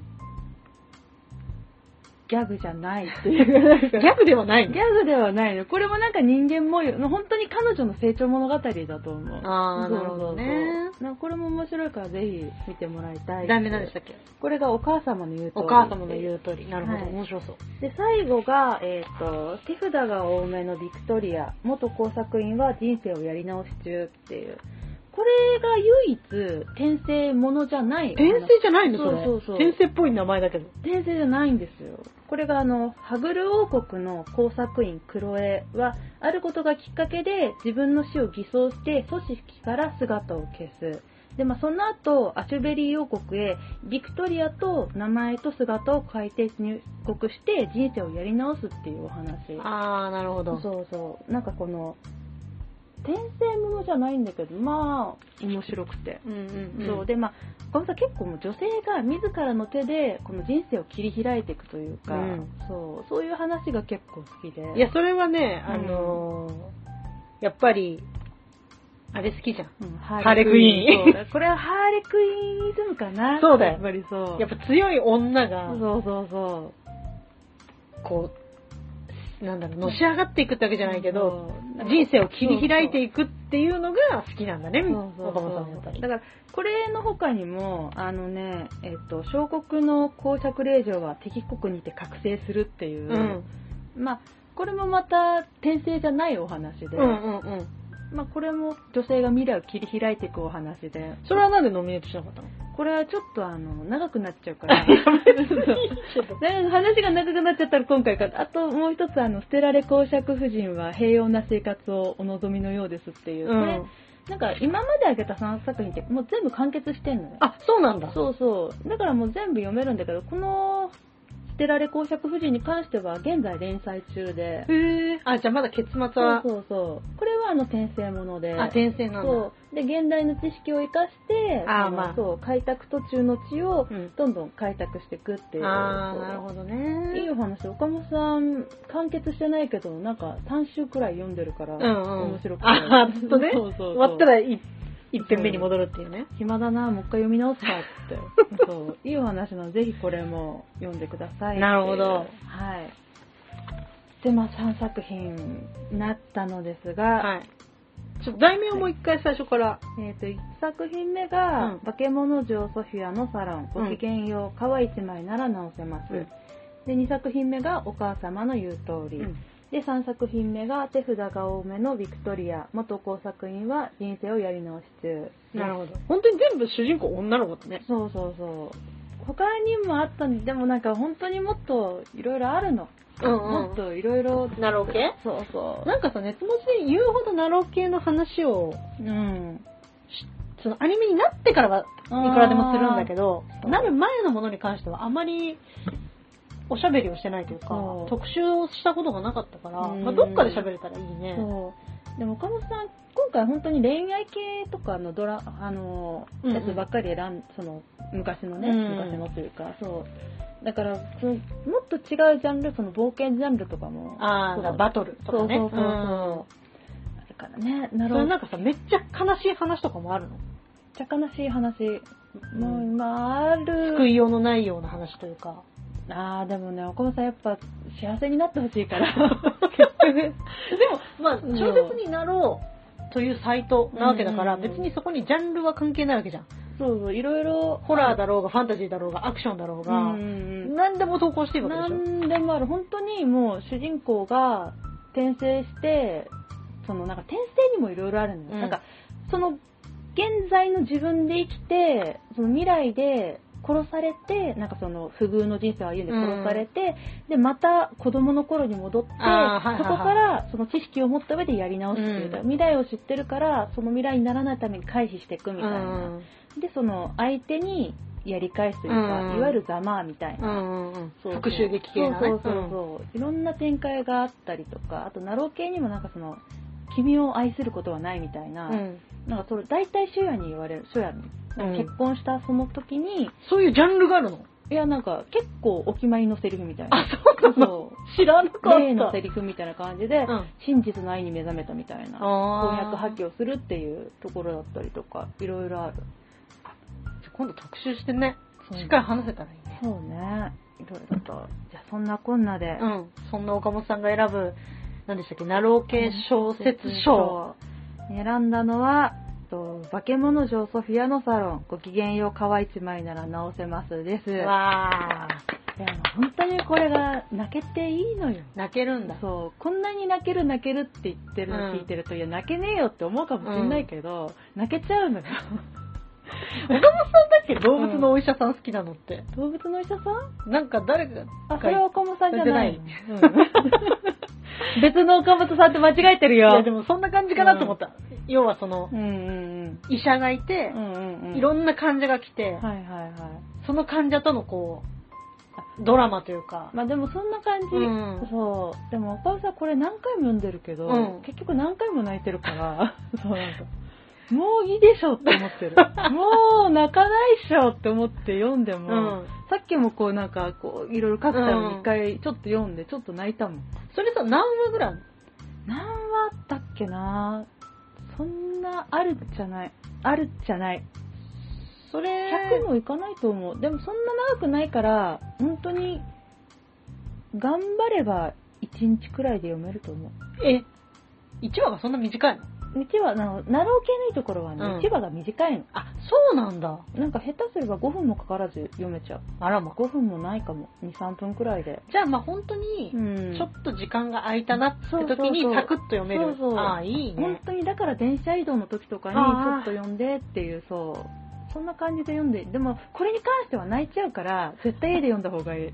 ギャグじゃないっていう。ギャグではないの？ギャグではないの。これもなんか人間模様。本当に彼女の成長物語だと思う。あーそうなるほどねなこれも面白いからぜひ見てもらいたい。題名何でしたっけ？これがお母様の言うとお母様の言う通り。なるほど。はい面白そう。で、最後が、えっ、と、手札が多めのビクトリア、元工作員は人生をやり直し中っていう。これが唯一、転生ものじゃない。転生じゃないの？それ。そうそう転生っぽい名前だけど。転生じゃないんですよ。これがあの、ハグル王国の工作員クロエは、あることがきっかけで自分の死を偽装して組織から姿を消す。で、まあ、その後、アシュベリー王国へ、ビクトリアと名前と姿を変えて入国して人生をやり直すっていうお話。あー、なるほど。そうそう。なんかこの、転生ものじゃないんだけど、まあ、面白くて。うんうんうん。そう。でまあこのさ結構もう女性が自らの手でこの人生を切り開いていくというか、うん。そう。そういう話が結構好きで。いや、それはね、うんあのーやっぱり、あれ好きじゃん。うんハーレクイーン。これはハーレクイーンイズムかな。そうだよ。やっぱりそう。やっぱ強い女が、そうそうそこう、なんだろう、のし上がっていくってわけじゃないけど、人生を切り開いていくっていうのが好きなんだね、そうそう岡本さんはやっぱりだ。からこれの他にもあのねえっと小国の公爵令嬢は敵国にて覚醒するっていう、うん。まあこれもまた転生じゃないお話で、うんうんうん。まあ、これも女性が未来を切り開いていくお話で、それはなんでノミネートしなかったの？これはちょっとあの、長くなっちゃうから。で 話が長くなっちゃったら今回から。あともう一つあの、捨てられ公爵夫人は平穏な生活をお望みのようですっていう。これ、なんか今まで挙げた3作品ってもう全部完結してんのよ。あ、そうなんだ。そうそう。だからもう全部読めるんだけど、この、捨てられ公爵夫人に関しては現在連載中で。へえ。あ、じゃあまだ結末そうは、そうそう。これはあの転生もので。あ、転生なんだ。そう。で、現代の知識を生かして、のあーまあそう、開拓途中の地をうんどんどん開拓していくっていう。あー、そうなるほどね。いいお話。岡本さん、完結してないけど、なんか3週くらい読んでるから、うんうん。面白くて。あー、ずっとね。そうそうそう終わったらい一遍目に戻るっていうね。暇だな、もう一回読み直すかって。そう。いいお話なので、ぜひこれも読んでください。なるほどはい。で、まあ3作品になったのですが、はい。ちょっと題名をもう一回最初から。えっ、と、1作品目が、うん化け物城ソフィアのサロン、ごきげんよう、皮一枚なら直せます。うんで、2作品目が、お母様の言う通り。うんで、3作品目が、手札が多めのビクトリア、元工作員は人生をやり直し中。なるほど。本当に全部主人公女の子だね。そうそうそう。他にもあったんで、でもなんか本当にもっといろいろあるの。うんもっといろいろ。なろう系そうそう。なんかさ、熱文字で言うほどなろう系の話を、うん。そのアニメになってからはいくらでもするんだけどなる前のものに関してはあまりおしゃべりをしてないというか特集をしたことがなかったから、うんまあ、どっかで喋れたらいいね。でも岡本さん、今回本当に恋愛系とかのドラ、あの、うんうんやつばっかり選ん、その、昔のね、うん昔のというか、そう。だから、そのもっと違うジャンル、その冒険ジャンルとかも。ああ、そうバトルとかね。そうそうそうそう。んあるからね、なそるほど。れなんかさ、めっちゃ悲しい話とかもあるの？めっちゃ悲しい話。もう、まあ、ある。救いようのないような話というか。ああ、でもね、岡本さんやっぱ幸せになってほしいから。結局。でも、まあ、うん小説になろうというサイトなわけだから、別にそこにジャンルは関係ないわけじゃん。そうそう、いろいろ。ホラーだろうが、ファンタジーだろうが、アクションだろうが、うん何でも投稿していいわけでしょ。何でもある。本当にもう主人公が転生して、そのなんか転生にもいろいろあるんだよ。うんなんか、その現在の自分で生きて、その未来で殺されて、なんかその不遇の人生を歩んで殺されて、で、また子供の頃に戻って、そこからその知識を持った上でやり直すっていう、うん。未来を知ってるから、その未来にならないために回避していくみたいな。うん。で、その相手にやり返すというか、うん。いわゆるざまあみたいな。そう復讐劇系なね。そうそうそうそう、いろんな展開があったりとかあとナロー系にもなんかその君を愛することはないみたいな、うん。なんかそれ大体初夜に言われる初夜に、うん。結婚したその時にそういうジャンルがあるの？いやなんか結構お決まりのセリフみたいな。あ、そう知らなかった。例のセリフみたいな感じで、うん。真実の愛に目覚めたみたいな婚約破棄をするっていうところだったりとかいろいろある。じゃあ今度特集してね、しっかり話せたらいいね。そうね。いろいろと。じゃあそんなこんなで、うん。そんな岡本さんが選ぶ、何でしたっけ、ナロー系小説賞。選んだのは、と化け物城ソフィアのサロン、ごきげんよう皮一枚なら直せますです。いや、わー。本当にこれが泣けていいのよ。泣けるんだ。そう、こんなに泣ける泣けるって言ってるの聞いてると、いや、泣けねえよって思うかもしれないけど、泣けちゃうのよ。岡本さんだっけ動物のお医者さん好きなのって。動物のお医者さん？なんか誰かあ、それは岡本さんじゃない。別の岡本さんって間違えてるよ。いやでもそんな感じかなと思った。要はそのう、んうん医者がいてう、ん。うんうんうん。いろんな患者が来て、はいはいはい。その患者とのこう、ドラマというか、まあでもそんな感じ。うんそう。でも岡尾さんこれ何回も読んでるけど、うん結局何回も泣いてるから、そうなんか、もういいでしょって思ってる。もう泣かないっしょって思って読んでも、うんさっきもこうなんかこういろいろ書くために一回ちょっと読んでちょっと泣いたもん。それさ、何話ぐらい？何話あったっけな？そんなあるじゃない。あるじゃない。それ、100もいかないと思う。でもそんな長くないから、本当に、頑張れば1日くらいで読めると思う。え、1話がそんな短いの？1話、なのナロー系のいいところはね、うん1話が短いの。あ、そうなんだ。なんか下手すれば5分もかからず読めちゃう。あらま。5分もないかも。2、3分くらいで。じゃあまあ本当に、んちょっと時間が空いたなってそうそうそう時にサクッと読める。そうそうああ、いい本ね。当にだから電車移動の時とかにちょあーっと読んでっていう、そう。そんな感じで読んで、でもこれに関しては泣いちゃうから、絶対家で読んだ方がいい。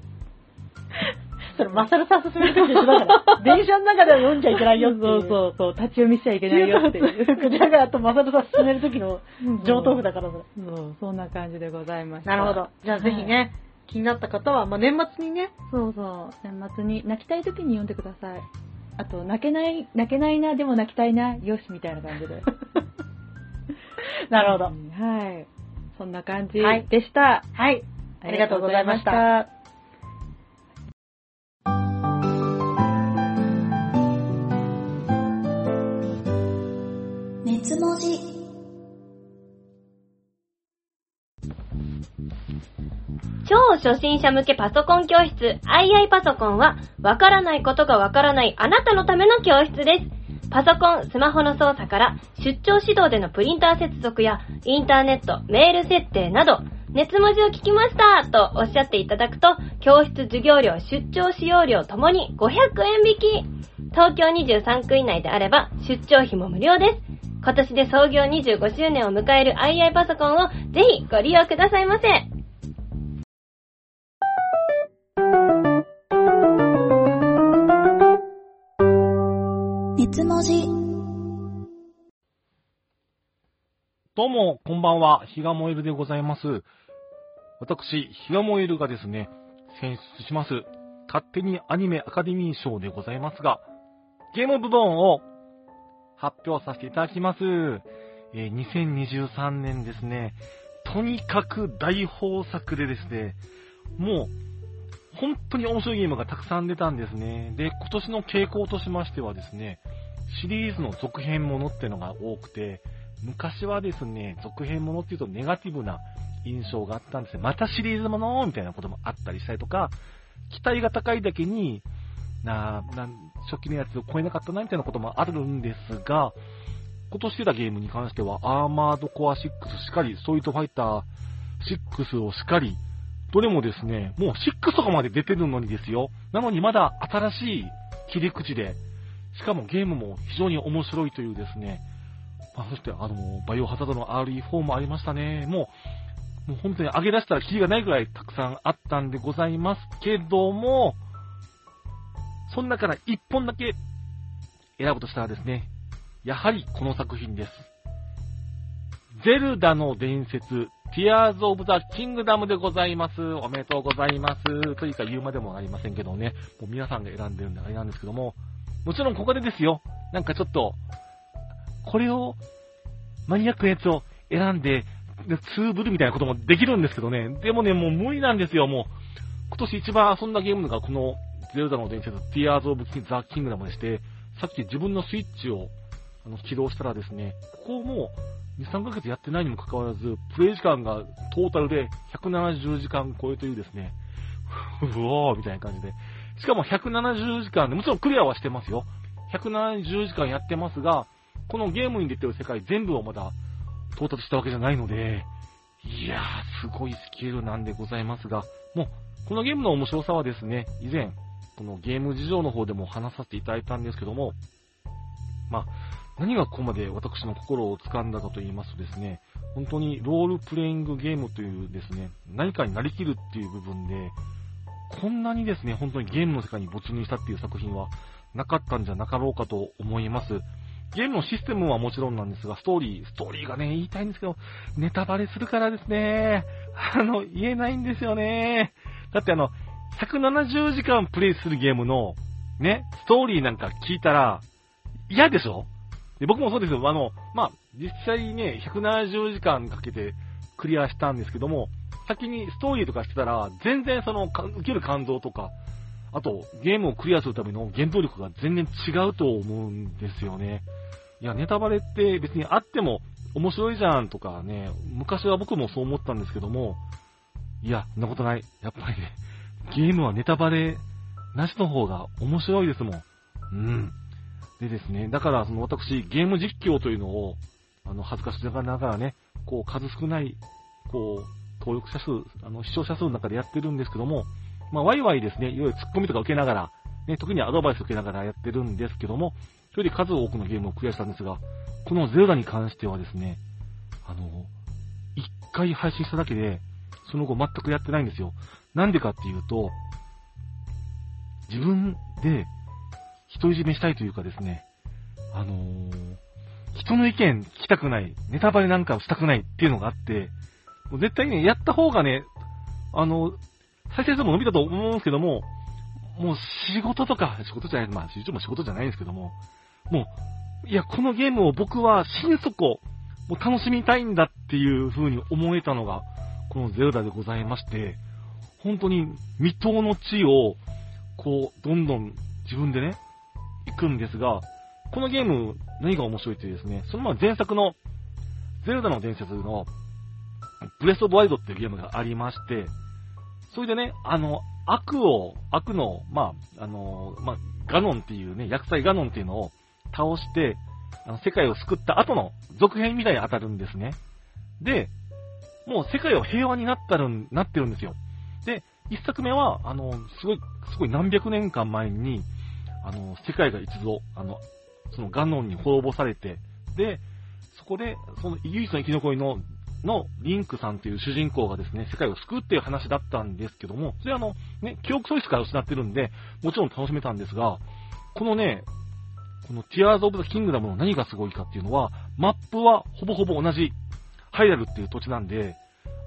それ、マサルさん勧める時と一緒だから。電車の中では読んじゃいけないよっていう。そうそうそう、立ち読みしちゃいけないよっていう。クジャガーとマサルさん勧める時の上等句だからそれ。そう、そんな感じでございました。なるほど。じゃあぜひね、気になった方は、まあ、年末にね、そうそう、年末に泣きたい時に読んでください。あと、泣けない、泣けないな、でも泣きたいな、よし、みたいな感じで。なるほどう。んはい。そんな感じはいでした。はい。ありがとうございました。超初心者向けパソコン教室 II パソコンはわからないことがわからないあなたのための教室です。パソコン、スマホの操作から出張指導でのプリンター接続やインターネット、メール設定など熱文字を聞きましたとおっしゃっていただくと教室授業料、出張使用料ともに500円引き。東京23区以内であれば出張費も無料です。今年で創業25周年を迎える II パソコンをぜひご利用くださいませ。熱文字どうも、こんばんは。比嘉燃えるでございます。私、比嘉燃えるがですね、選出します、勝手にアニメアカデミー賞でございますが、ゲーム部門を発表させていただきます。えー2023年ですね、とにかく大豊作でですね、もう、本当に面白いゲームがたくさん出たんですね。で、今年の傾向としましてはですね、シリーズの続編ものっていうのが多くて、昔はですね、続編ものっていうとネガティブな印象があったんですね。またシリーズものみたいなこともあったりしたりとか、期待が高いだけに、ななん初期のやつを超えなかったなみたいなこともあるんですが、今年出たゲームに関しては、アーマードコア6しかり、ストリートファイター6をしかり、どれもですね、もう6とかまで出てるのにですよ。なのにまだ新しい切り口で、しかもゲームも非常に面白いというですね、まあ、そしてあの、バイオハザードの RE4 もありましたね。もう、もう本当に上げ出したらキリがないぐらいたくさんあったんでございますけども、その中から1本だけ選ぶとしたらですね、やはりこの作品です。ゼルダの伝説、Tears of the Kingdom でございます。おめでとうございます。というか言うまでもありませんけどね、もう皆さんが選んでるんであれなんですけども、もちろんここでですよ、なんかちょっと、これを、マニアックなやつを選んで、ツーブルみたいなこともできるんですけどね、でもね、もう無理なんですよ、もう。今年一番遊んだゲームがこの、ゼルダの伝説、Tears of the Kingdom でして、さっき自分のスイッチをあの起動したらですね、ここも2、3ヶ月やってないにもかかわらず、プレイ時間がトータルで170時間超えというですね、うおーみたいな感じで。しかも170時間で、もちろんクリアはしてますよ。170時間やってますが、このゲームに出てる世界全部をまだ到達したわけじゃないので、いやー、すごいスキルなんでございますが、もう、このゲームの面白さはですね、以前、このゲーム事情の方でも話させていただいたんですけども、まあ、何がここまで私の心を掴んだかと言いますとですね、本当にロールプレイングゲームというですね、何かになりきるっていう部分で、こんなにですね、本当にゲームの世界に没入したっていう作品はなかったんじゃなかろうかと思います。ゲームのシステムはもちろんなんですが、ストーリー、ストーリーがね、言いたいんですけど、ネタバレするからですね、あの、言えないんですよね。だってあの、170時間プレイするゲームの、ね、ストーリーなんか聞いたら、嫌でしょ？で僕もそうですよ。あの、まあ、実際ね、170時間かけてクリアしたんですけども、先にストーリーとかしてたら、全然その、受ける感動とか、あと、ゲームをクリアするための原動力が全然違うと思うんですよね。いや、ネタバレって別にあっても面白いじゃんとかね、昔は僕もそう思ったんですけども、いや、そんなことない。やっぱりね、ゲームはネタバレなしの方が面白いですもん。うん。でですね、だからその私、ゲーム実況というのを、あの、恥ずかしながらね、こう、数少ない、こう、登録者数、あの、視聴者数の中でやってるんですけども、まあ、ワイワイですね、いわゆるツッコミとか受けながら、ね、特にアドバイス受けながらやってるんですけども、それで数多くのゲームをクリアしたんですが、このゼルダに関してはですね、あの、一回配信しただけで、その後全くやってないんですよ。なんでかっていうと、自分で独り占めしたいというかですね、あのー人の意見聞きたくない、ネタバレなんかをしたくないっていうのがあって、もう絶対ね、やった方がね、あの、再生数も伸びたと思うんですけども、もう仕事とか、仕事じゃない、まあ、一応も仕事じゃないんですけども、もう、いや、このゲームを僕は心底、もう楽しみたいんだっていう風に思えたのが、このゼルダでございまして、本当に未踏の地を、こう、どんどん自分でね、行くんですが、このゲーム、何が面白いってですね、そのま前作の、ゼルダの伝説の、ブレスオブワイドっていうゲームがありまして、それでね、あの、悪を、悪の、まあ、あの、まあ、ガノンっていうね、薬剤ガノンっていうのを倒して、あの、世界を救った後の続編みたいに当たるんですね。で、もう世界は平和になったるん、なってるんですよ。で、一作目は、あの、すごい、すごい何百年間前に、あの、世界が一度、あの、そのガノンに滅ぼされて、で、そこで、その唯一の生き残りの、のリンクさんっていう主人公がですね、世界を救うっていう話だったんですけども、それあの、ね、記憶喪失から失ってるんで、もちろん楽しめたんですが、このね、この Tears of the Kingdom の何がすごいかっていうのは、マップはほぼほぼ同じ、ハイラルっていう土地なんで、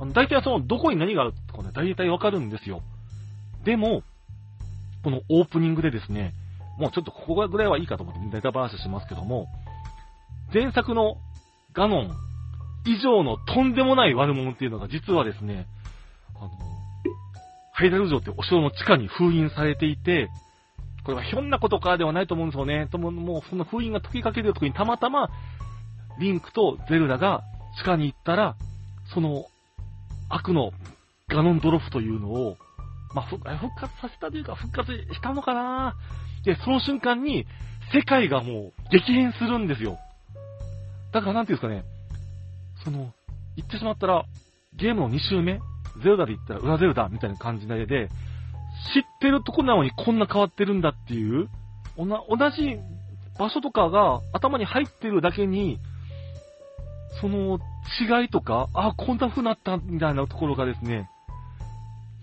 あの、大体その、どこに何があるとかね、大体わかるんですよ。でも、このオープニングでですね、もうちょっとここぐらいはいいかと思ってネタ話しますけども、前作のガノン以上のとんでもない悪者っていうのが実はですね、あの、ハイダル城ってお城の地下に封印されていて、これはひょんなことかではないと思うんですよね。とも、もうその封印が解きかける時にたまたま、リンクとゼルダが地下に行ったら、その悪のガノンドロフというのを、まあ、復活させたというか、復活したのかなで、その瞬間に、世界がもう激変するんですよ。だからなんていうんですかね、その、言ってしまったら、ゲームの2周目、ゼルダで言ったら裏ゼルダみたいな感じで、知ってるとこなのにこんな変わってるんだっていう、同じ場所とかが頭に入ってるだけに、その違いとか、あ、こんな風になったみたいなところがですね、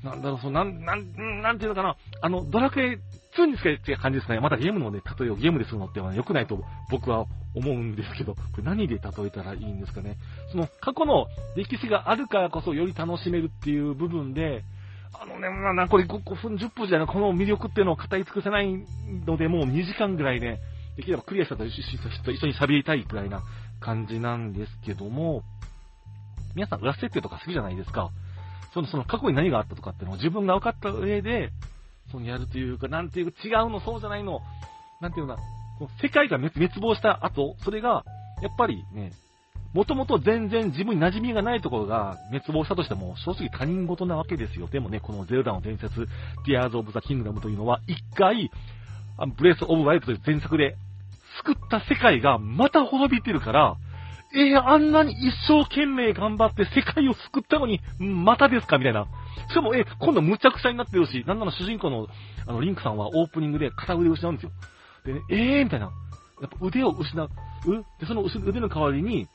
なんだろう、そう、なん、なん、なんていうのかな、あの、ドラクエ2に使えって感じですかね。またゲームのね、例えをゲームでするのっては良くないと僕は思うんですけど、これ何で例えたらいいんですかね。その過去の歴史があるからこそより楽しめるっていう部分で、あのね、まあ、な、これ 5, 5分、10分じゃない、この魅力っていうのを語り尽くせないので、もう2時間ぐらいね、できればクリアしたと一緒に喋りたいくらいな感じなんですけども、皆さん裏設定とか好きじゃないですか。その、その過去に何があったとかっていうのを自分が分かった上で、そのやるというか、なんていう違うの、そうじゃないの、なんていうのかな、世界が滅亡した後、それが、やっぱりね、もともと全然自分に馴染みがないところが滅亡したとしても、正直他人事なわけですよ。でもね、このゼルダの伝説、ティアーズ・オブ・ザ・キングダムというのは、一回、ブレス・オブ・ワイルドという前作で、救った世界がまた滅びてるから、えー、あんなに一生懸命頑張って世界を救ったのに、またですかみたいな。しかも、えー、今度むちゃくちゃになってるし、なんなら主人公の、あの、リンクさんはオープニングで片腕を失うんですよ。でね、えー、みたいな。やっぱ腕を失う。で、その腕の代わりに、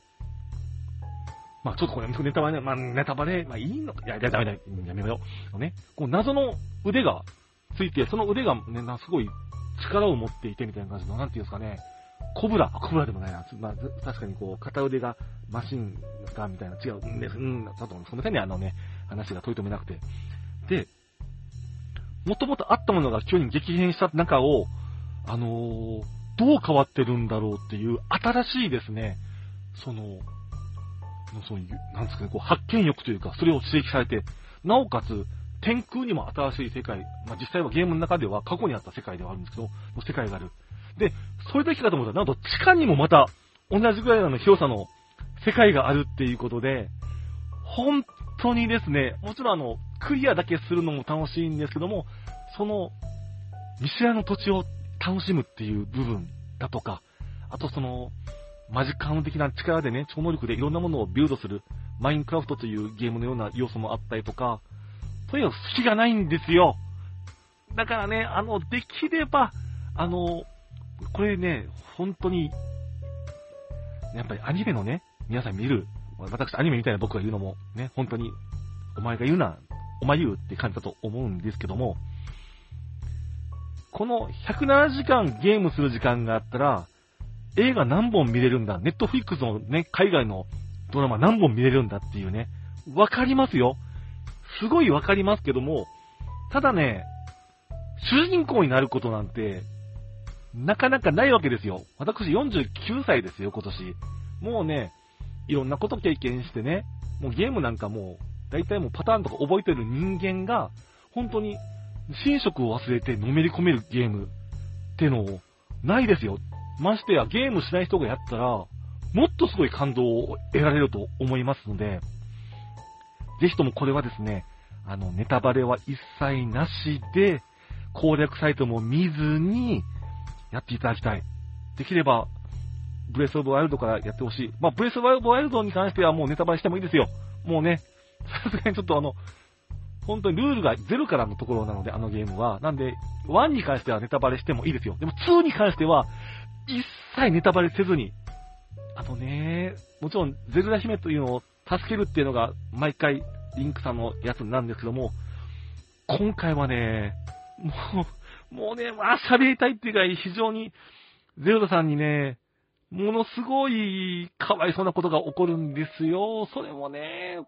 まあちょっとこれネタバレ、まあネタバレ、まあいいのか、いや、いや、ダメだ、やめよう。ね、こう謎の腕がついて、その腕がね、すごい力を持っていてみたいな感じの、なんていうんですかね、コブラ、コブラでもないな。まあ、確かにこう、片腕がマシンかみたいな、違うんです。うん、ちょっと、その点にあのね、話が問い止めなくて。で、もともとあったものが急に激変した中を、あのー、どう変わってるんだろうっていう、新しいですね、その、そういう、なんですかね、こう、発見欲というか、それを刺激されて、なおかつ、天空にも新しい世界、まあ、実際はゲームの中では過去にあった世界ではあるんですけど、世界がある。で、それだけかと思ったら、なんと地下にもまた同じぐらいの広さの世界があるっていうことで、本当にですね、もちろんあの、クリアだけするのも楽しいんですけども、その、見知らぬ土地を楽しむっていう部分だとか、あとその、マジカム的な力でね、超能力でいろんなものをビルドする、マインクラフトというゲームのような要素もあったりとか、とにかく好きがないんですよ。だからね、あの、できれば、あの、これね、本当に、やっぱりアニメのね、皆さん見る、私アニメみたいな僕が言うのも、ね、本当に、お前が言うな、お前言うって感じだと思うんですけども、この107時間ゲームする時間があったら、映画何本見れるんだ、ネットフリックスのね、海外のドラマ何本見れるんだっていうね、わかりますよ。すごいわかりますけども、ただね、主人公になることなんて、なかなかないわけですよ。私49歳ですよ、今年。もうね、いろんなこと経験してね、もうゲームなんかもう、大体もうパターンとか覚えてる人間が、本当に、寝食を忘れてのめり込めるゲームってのを、ないですよ。ましてや、ゲームしない人がやったら、もっとすごい感動を得られると思いますので、ぜひともこれはですね、あの、ネタバレは一切なしで、攻略サイトも見ずに、やっていただきたい。できれば、ブレスオブワイルドからやってほしい。まあ、ブレスオブワイルドに関してはもうネタバレしてもいいですよ。もうね、さすがにちょっとあの、本当にルールが0からのところなので、あのゲームは。なんで、1に関してはネタバレしてもいいですよ。でも2に関しては、一切ネタバレせずに。あとね、もちろん、ゼルダ姫というのを助けるっていうのが、毎回、リンクさんのやつなんですけども、今回はね、もう、もうね、まあ喋りたいっていうか、非常に、ゼルダさんにね、ものすごい、かわいそうなことが起こるんですよ。それもね、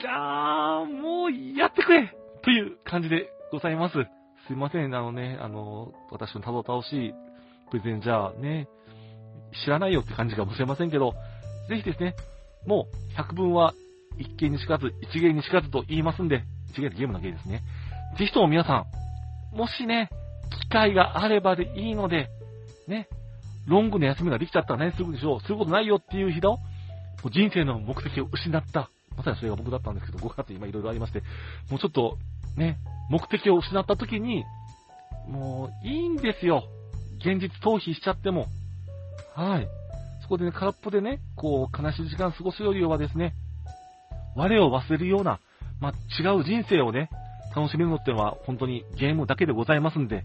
じゃあ、もうやってくれという感じでございます。すいません、あのね、あの、私のたどたどしいプレゼンじゃあね、知らないよって感じかもしれませんけど、ぜひですね、もう百分は一見にしかず、一芸にしかずと言いますんで、一芸ってゲームの芸ですね。ぜひとも皆さん、もしね、機会があればでいいので、ね、ロングの休みができちゃったらね、すぐにしよう、することないよっていう人、もう人生の目的を失った、まさにそれが僕だったんですけど、5月今いろいろありまして、もうちょっと、ね、目的を失った時に、もういいんですよ。現実逃避しちゃっても。はい。そこでね、空っぽでね、こう、悲しい時間過ごすよりはですね、我を忘れるような、まあ、違う人生をね、楽しめるのってのは本当にゲームだけでございますんで、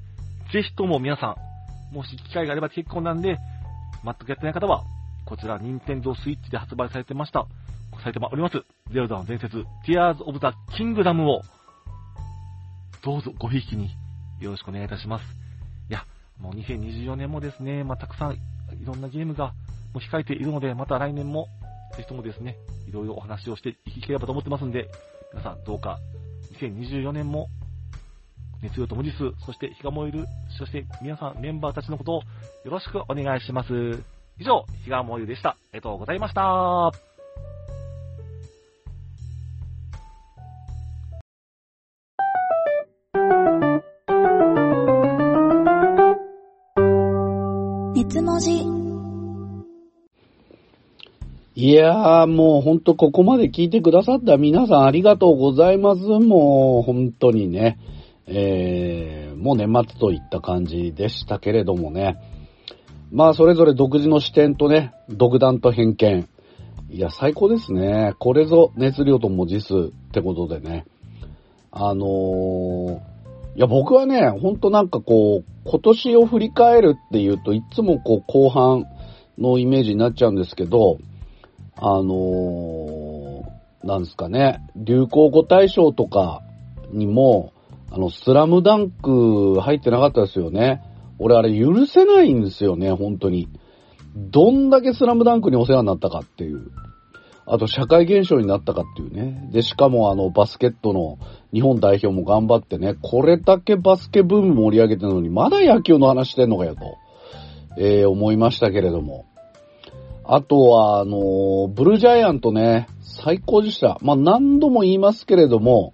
ぜひとも皆さん、もし機会があれば結構なんで、全くやってない方は、こちら、任天堂スイッチで発売されてました。されております。ゼルダの伝説、Tears of the Kingdom を、どうぞごひいきによろしくお願いいたします。いや、もう2024年もですね、まあ、たくさんいろんなゲームがもう控えているので、また来年も、ぜひともですね、いろいろお話をしていければと思ってますんで、皆さんどうか2024年も熱量と文字数、そして日が燃える、そして皆さんメンバーたちのことをよろしくお願いします。以上、日が燃えるでした。ありがとうございました。熱文字いやー、もうほんとここまで聞いてくださった皆さんありがとうございます。もう本当にね、えー、もう年末といった感じでしたけれどもね。まあそれぞれ独自の視点とね、独断と偏見。いや、最高ですね。これぞ熱量と文字数ってことでね。あのー、いや、僕はね、ほんとなんかこう、今年を振り返るっていうといつもこう後半のイメージになっちゃうんですけど、あのー、なんですかね、流行語大賞とかにも、あの、スラムダンク入ってなかったですよね。俺あれ許せないんですよね、本当に。どんだけスラムダンクにお世話になったかっていう。あと社会現象になったかっていうね。で、しかもあの、バスケットの日本代表も頑張ってね、これだけバスケブーム盛り上げてるのに、まだ野球の話してんのかよと、えー、思いましたけれども。あとは、あの、ブルージャイアントね、最高でした。まあ、何度も言いますけれども、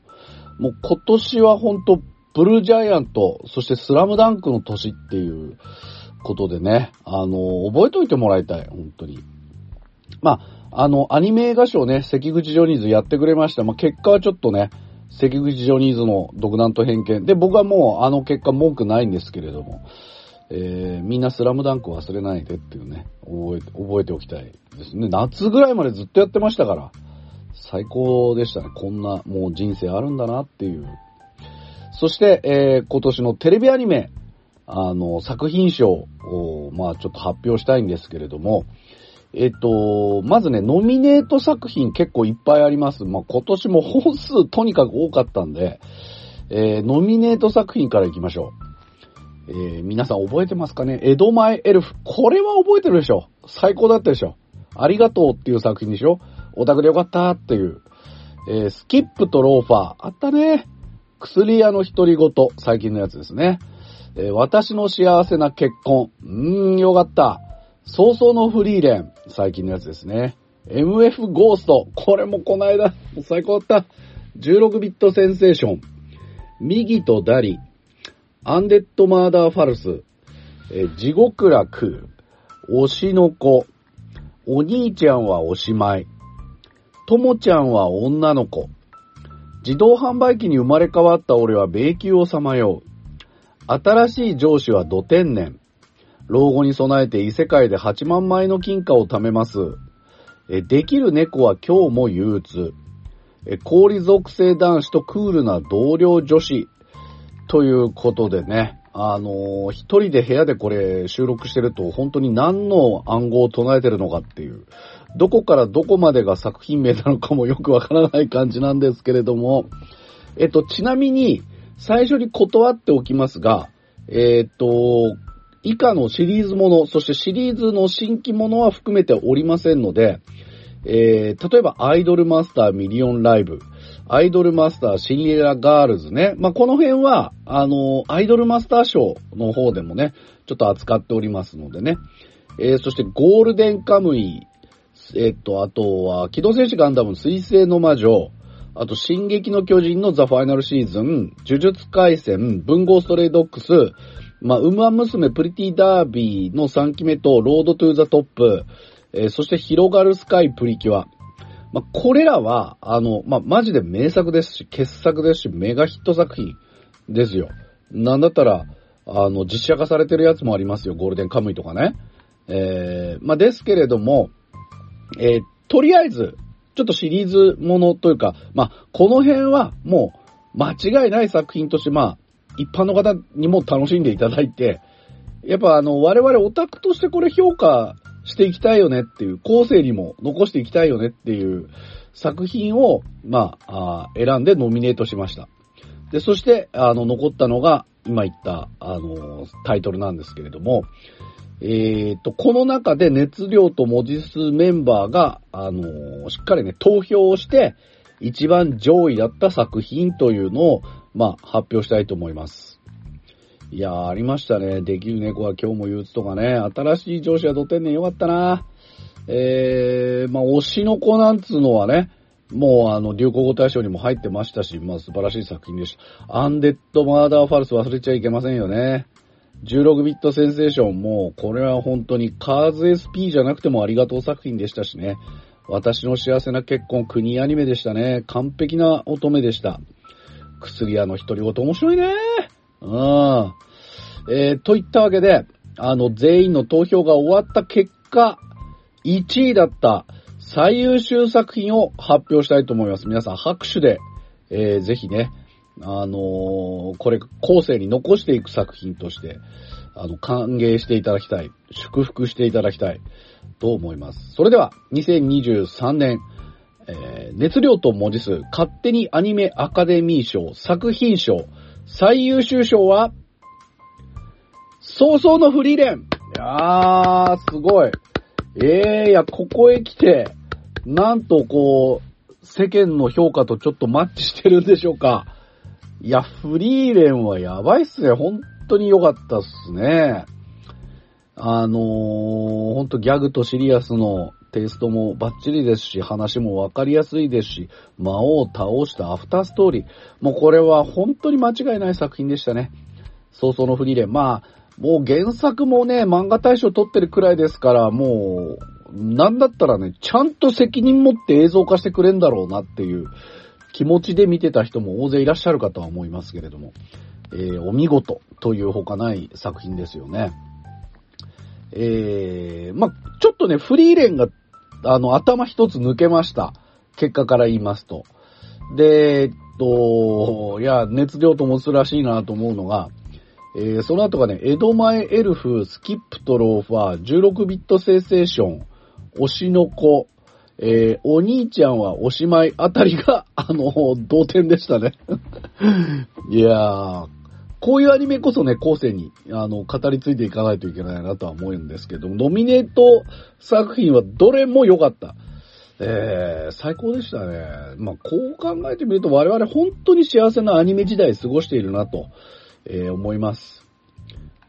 もう今年は本当ブルージャイアント、そしてスラムダンクの年っていうことでね、あの、覚えておいてもらいたい、本当に。まあ、あの、アニメ映画賞ね、関口ジョニーズやってくれました。まあ、結果はちょっとね、関口ジョニーズの独断と偏見。で、僕はもうあの結果文句ないんですけれども、えー、みんなスラムダンク忘れないでっていうね、覚えて、覚えておきたいですね。夏ぐらいまでずっとやってましたから、最高でしたね。こんなもう人生あるんだなっていう。そして、えー、今年のテレビアニメ、あの、作品賞を、まあちょっと発表したいんですけれども、えっと、まずね、ノミネート作品結構いっぱいあります。まあ、今年も本数とにかく多かったんで、えー、ノミネート作品から行きましょう。えー、皆さん覚えてますかね？江戸前エルフ。これは覚えてるでしょ最高だったでしょありがとうっていう作品でしょオタクでよかったっていう。えー、スキップとローファー。あったね。薬屋の独り言。最近のやつですね。えー、私の幸せな結婚。うーん、よかった。早々のフリーレン。最近のやつですね。MF ゴースト。これもこの間、最高だった。16ビットセンセーション。右とダリ。アンデッドマーダーファルス。えー、地獄楽。推しの子。お兄ちゃんはおしまい。ともちゃんは女の子。自動販売機に生まれ変わった俺は迷宮をさまよう。新しい上司は土天然。老後に備えて異世界で8万枚の金貨を貯めます。できる猫は今日も憂鬱。氷属性男子とクールな同僚女子。ということでね、あのー、一人で部屋でこれ収録してると本当に何の暗号を唱えてるのかっていう、どこからどこまでが作品名なのかもよくわからない感じなんですけれども、えっと、ちなみに、最初に断っておきますが、えっと、以下のシリーズもの、そしてシリーズの新規ものは含めておりませんので、えー、例えばアイドルマスターミリオンライブ、アイドルマスター、シンデレラガールズね。まあ、この辺は、あの、アイドルマスター賞の方でもね、ちょっと扱っておりますのでね。えー、そしてゴールデンカムイ、えっと、あとは、機動戦士ガンダム、水星の魔女、あと、進撃の巨人のザ・ファイナルシーズン、呪術回戦、文豪ストレイドッグス、まあ、ウマ娘プリティダービーの3期目と、ロードトゥーザトップ、えー、そして広がるスカイプリキュア。まあ、これらは、あの、まあ、マジで名作ですし、傑作ですし、メガヒット作品ですよ。なんだったら、あの、実写化されてるやつもありますよ。ゴールデンカムイとかね。えー、まあ、ですけれども、えー、とりあえず、ちょっとシリーズものというか、まあ、この辺はもう間違いない作品として、まあ、一般の方にも楽しんでいただいて、やっぱあの、我々オタクとしてこれ評価していきたいよねっていう、後世にも残していきたいよねっていう作品を、まあ、あ選んでノミネートしました。で、そして、あの、残ったのが、今言った、あの、タイトルなんですけれども、えっ、ー、と、この中で熱量と文字数メンバーが、あのー、しっかりね、投票をして、一番上位だった作品というのを、まあ、発表したいと思います。いやー、ありましたね。できる猫は今日も憂鬱とかね。新しい上司はド天然よかったな。えー、まあ、推しの子なんつうのはね、もうあの、流行語大賞にも入ってましたし、まあ、素晴らしい作品でした。アンデッドマーダーファルス忘れちゃいけませんよね。16ビットセンセーションも、これは本当にカーズ SP じゃなくてもありがとう作品でしたしね。私の幸せな結婚、国アニメでしたね。完璧な乙女でした。薬屋の独り言面白いね。うん。えー、といったわけで、あの、全員の投票が終わった結果、1位だった最優秀作品を発表したいと思います。皆さん拍手で、えー、ぜひね、あのー、これ、後世に残していく作品として、あの、歓迎していただきたい。祝福していただきたい。と思います。それでは、2023年、えー、熱量と文字数、勝手にアニメアカデミー賞、作品賞、最優秀賞は、早々のフリーレン。いやー、すごい。えー、いや、ここへ来て、なんとこう、世間の評価とちょっとマッチしてるんでしょうか。いや、フリーレンはやばいっすね。本当に良かったっすね。あのー、ほんとギャグとシリアスのテイストもバッチリですし、話もわかりやすいですし、魔王を倒したアフターストーリー。もうこれは本当に間違いない作品でしたね。早々のフリーレン。まあ、もう原作もね、漫画大賞取ってるくらいですから、もう、なんだったらね、ちゃんと責任持って映像化してくれんだろうなっていう気持ちで見てた人も大勢いらっしゃるかとは思いますけれども、えー、お見事というほかない作品ですよね。えー、まちょっとね、フリーレンが、あの、頭一つ抜けました。結果から言いますと。で、えっと、いや、熱量ともつらしいなと思うのが、えー、その後がね、江戸前エルフ、スキップとローファー、16ビットセンセーション、推しの子、えー、お兄ちゃんはおしまいあたりが、あの、同点でしたね。いやー、こういうアニメこそね、後世に、あの、語り継いでいかないといけないなとは思うんですけどノミネート作品はどれも良かった。えー、最高でしたね。まあ、こう考えてみると我々本当に幸せなアニメ時代過ごしているなと、えー、思います。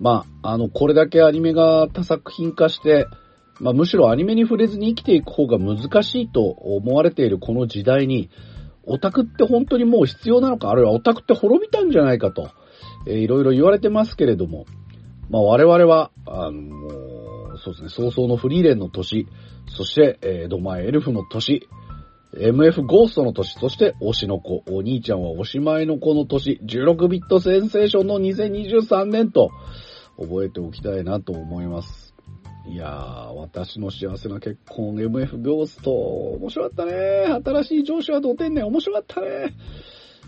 まあ、あの、これだけアニメが多作品化して、まあ、むしろアニメに触れずに生きていく方が難しいと思われているこの時代に、オタクって本当にもう必要なのか、あるいはオタクって滅びたんじゃないかと、えー、いろいろ言われてますけれども、まあ、我々は、あのそうですね、早々のフリーレンの年、そして、えー、ドマエエルフの年、MF ゴーストの年、そして推しの子、お兄ちゃんはおしまいの子の年、16ビットセンセーションの2023年と、覚えておきたいなと思います。いやー、私の幸せな結婚、MF ゴースト、面白かったね。新しい上司は同点ねん、面白かったね。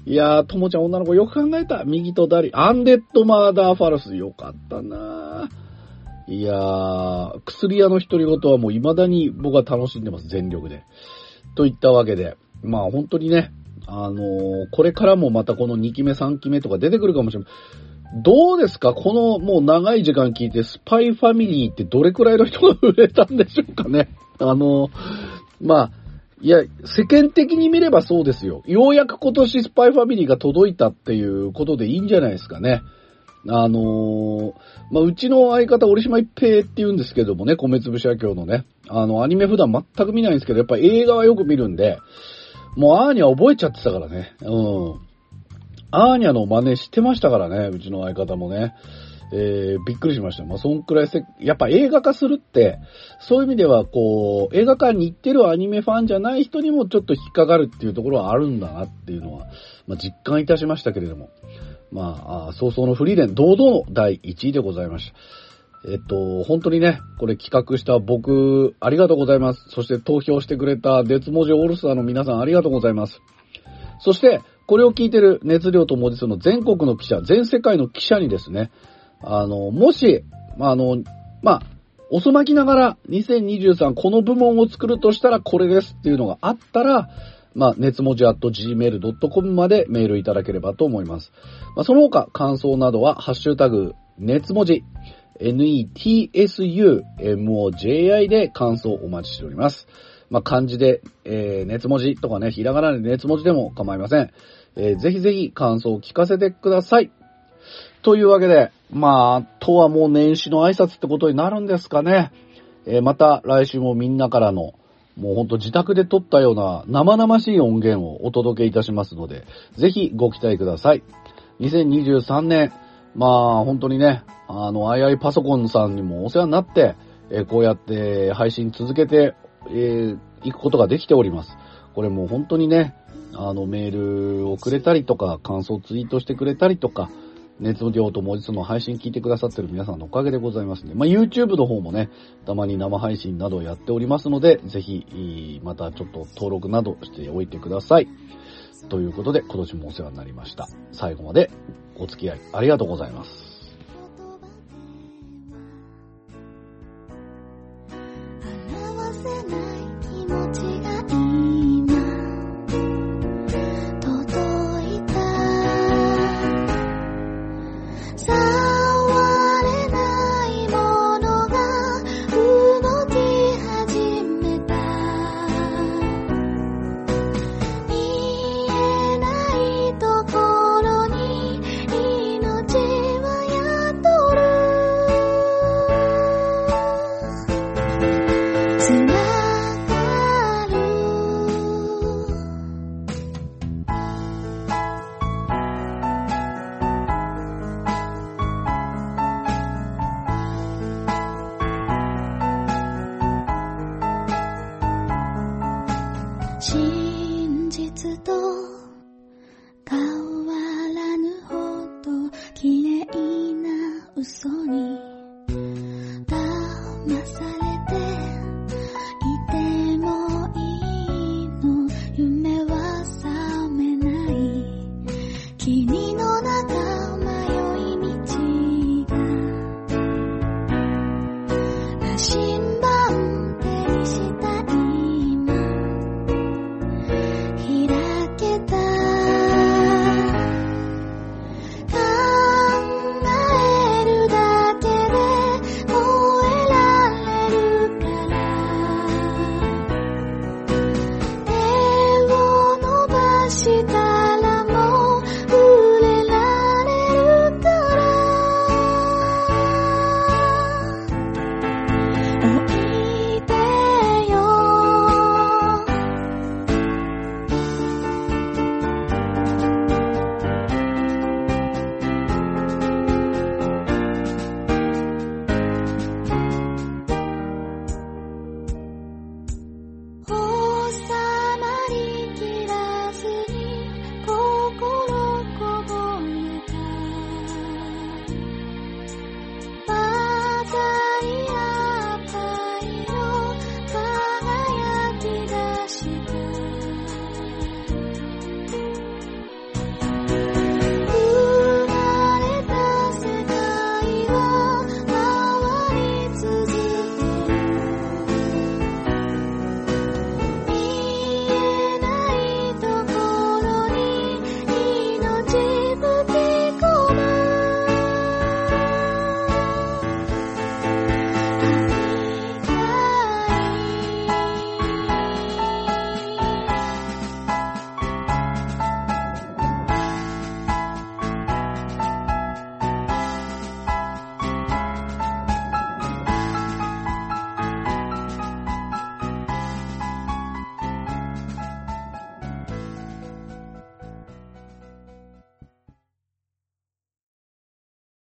いやー、ともちゃん女の子よく考えた。右と左。アンデッドマーダーファルス、よかったないやー、薬屋の独り言はもう未だに僕は楽しんでます、全力で。といったわけで、まあ本当にね、あのー、これからもまたこの2期目3期目とか出てくるかもしれない。どうですか？このもう長い時間聞いて、スパイファミリーってどれくらいの人が売れたんでしょうかね？あの、まあ、いや、世間的に見ればそうですよ。ようやく今年スパイファミリーが届いたっていうことでいいんじゃないですかね。あのー、まあ、うちの相方、折島一平って言うんですけどもね、米粒社協のね。あの、アニメ普段全く見ないんですけど、やっぱ映画はよく見るんで、もうアーニャ覚えちゃってたからね。うん。アーニャの真似してましたからね、うちの相方もね。えー、びっくりしました。まあ、そんくらいせ、やっぱ映画化するって、そういう意味では、こう、映画館に行ってるアニメファンじゃない人にもちょっと引っかかるっていうところはあるんだなっていうのは、まあ、実感いたしましたけれども。まあ、早々のフリーレン、堂々の第1位でございました。えっと、本当にね、これ企画した僕、ありがとうございます。そして投票してくれた熱文字オールスターの皆さん、ありがとうございます。そして、これを聞いてる熱量と文字数の全国の記者、全世界の記者にですね、あの、もし、あ、の、まあ、遅まきながら2023この部門を作るとしたらこれですっていうのがあったら、まあ、熱文字 .gmail.com までメールいただければと思います。まあ、その他、感想などは、ハッシュタグ、熱文字、netsumoji で感想をお待ちしております。まあ、漢字で、えー、熱文字とかね、ひらがなで熱文字でも構いません。えーぜひぜひ感想を聞かせてください。というわけで、まあ、とはもう年始の挨拶ってことになるんですかね。えーまた来週もみんなからの、もうほんと自宅で撮ったような生々しい音源をお届けいたしますので、ぜひご期待ください。2023年、まあ本当にね、あの、II パソコンさんにもお世話になって、えーこうやって配信続けて、えーいくことができております。これもう本当にね、あの、メールをくれたりとか、感想ツイートしてくれたりとか、熱量と文字数の配信聞いてくださってる皆さんのおかげでございますね。まあ、YouTube の方もね、たまに生配信などやっておりますので、ぜひ、またちょっと登録などしておいてください。ということで、今年もお世話になりました。最後までお付き合いありがとうございます。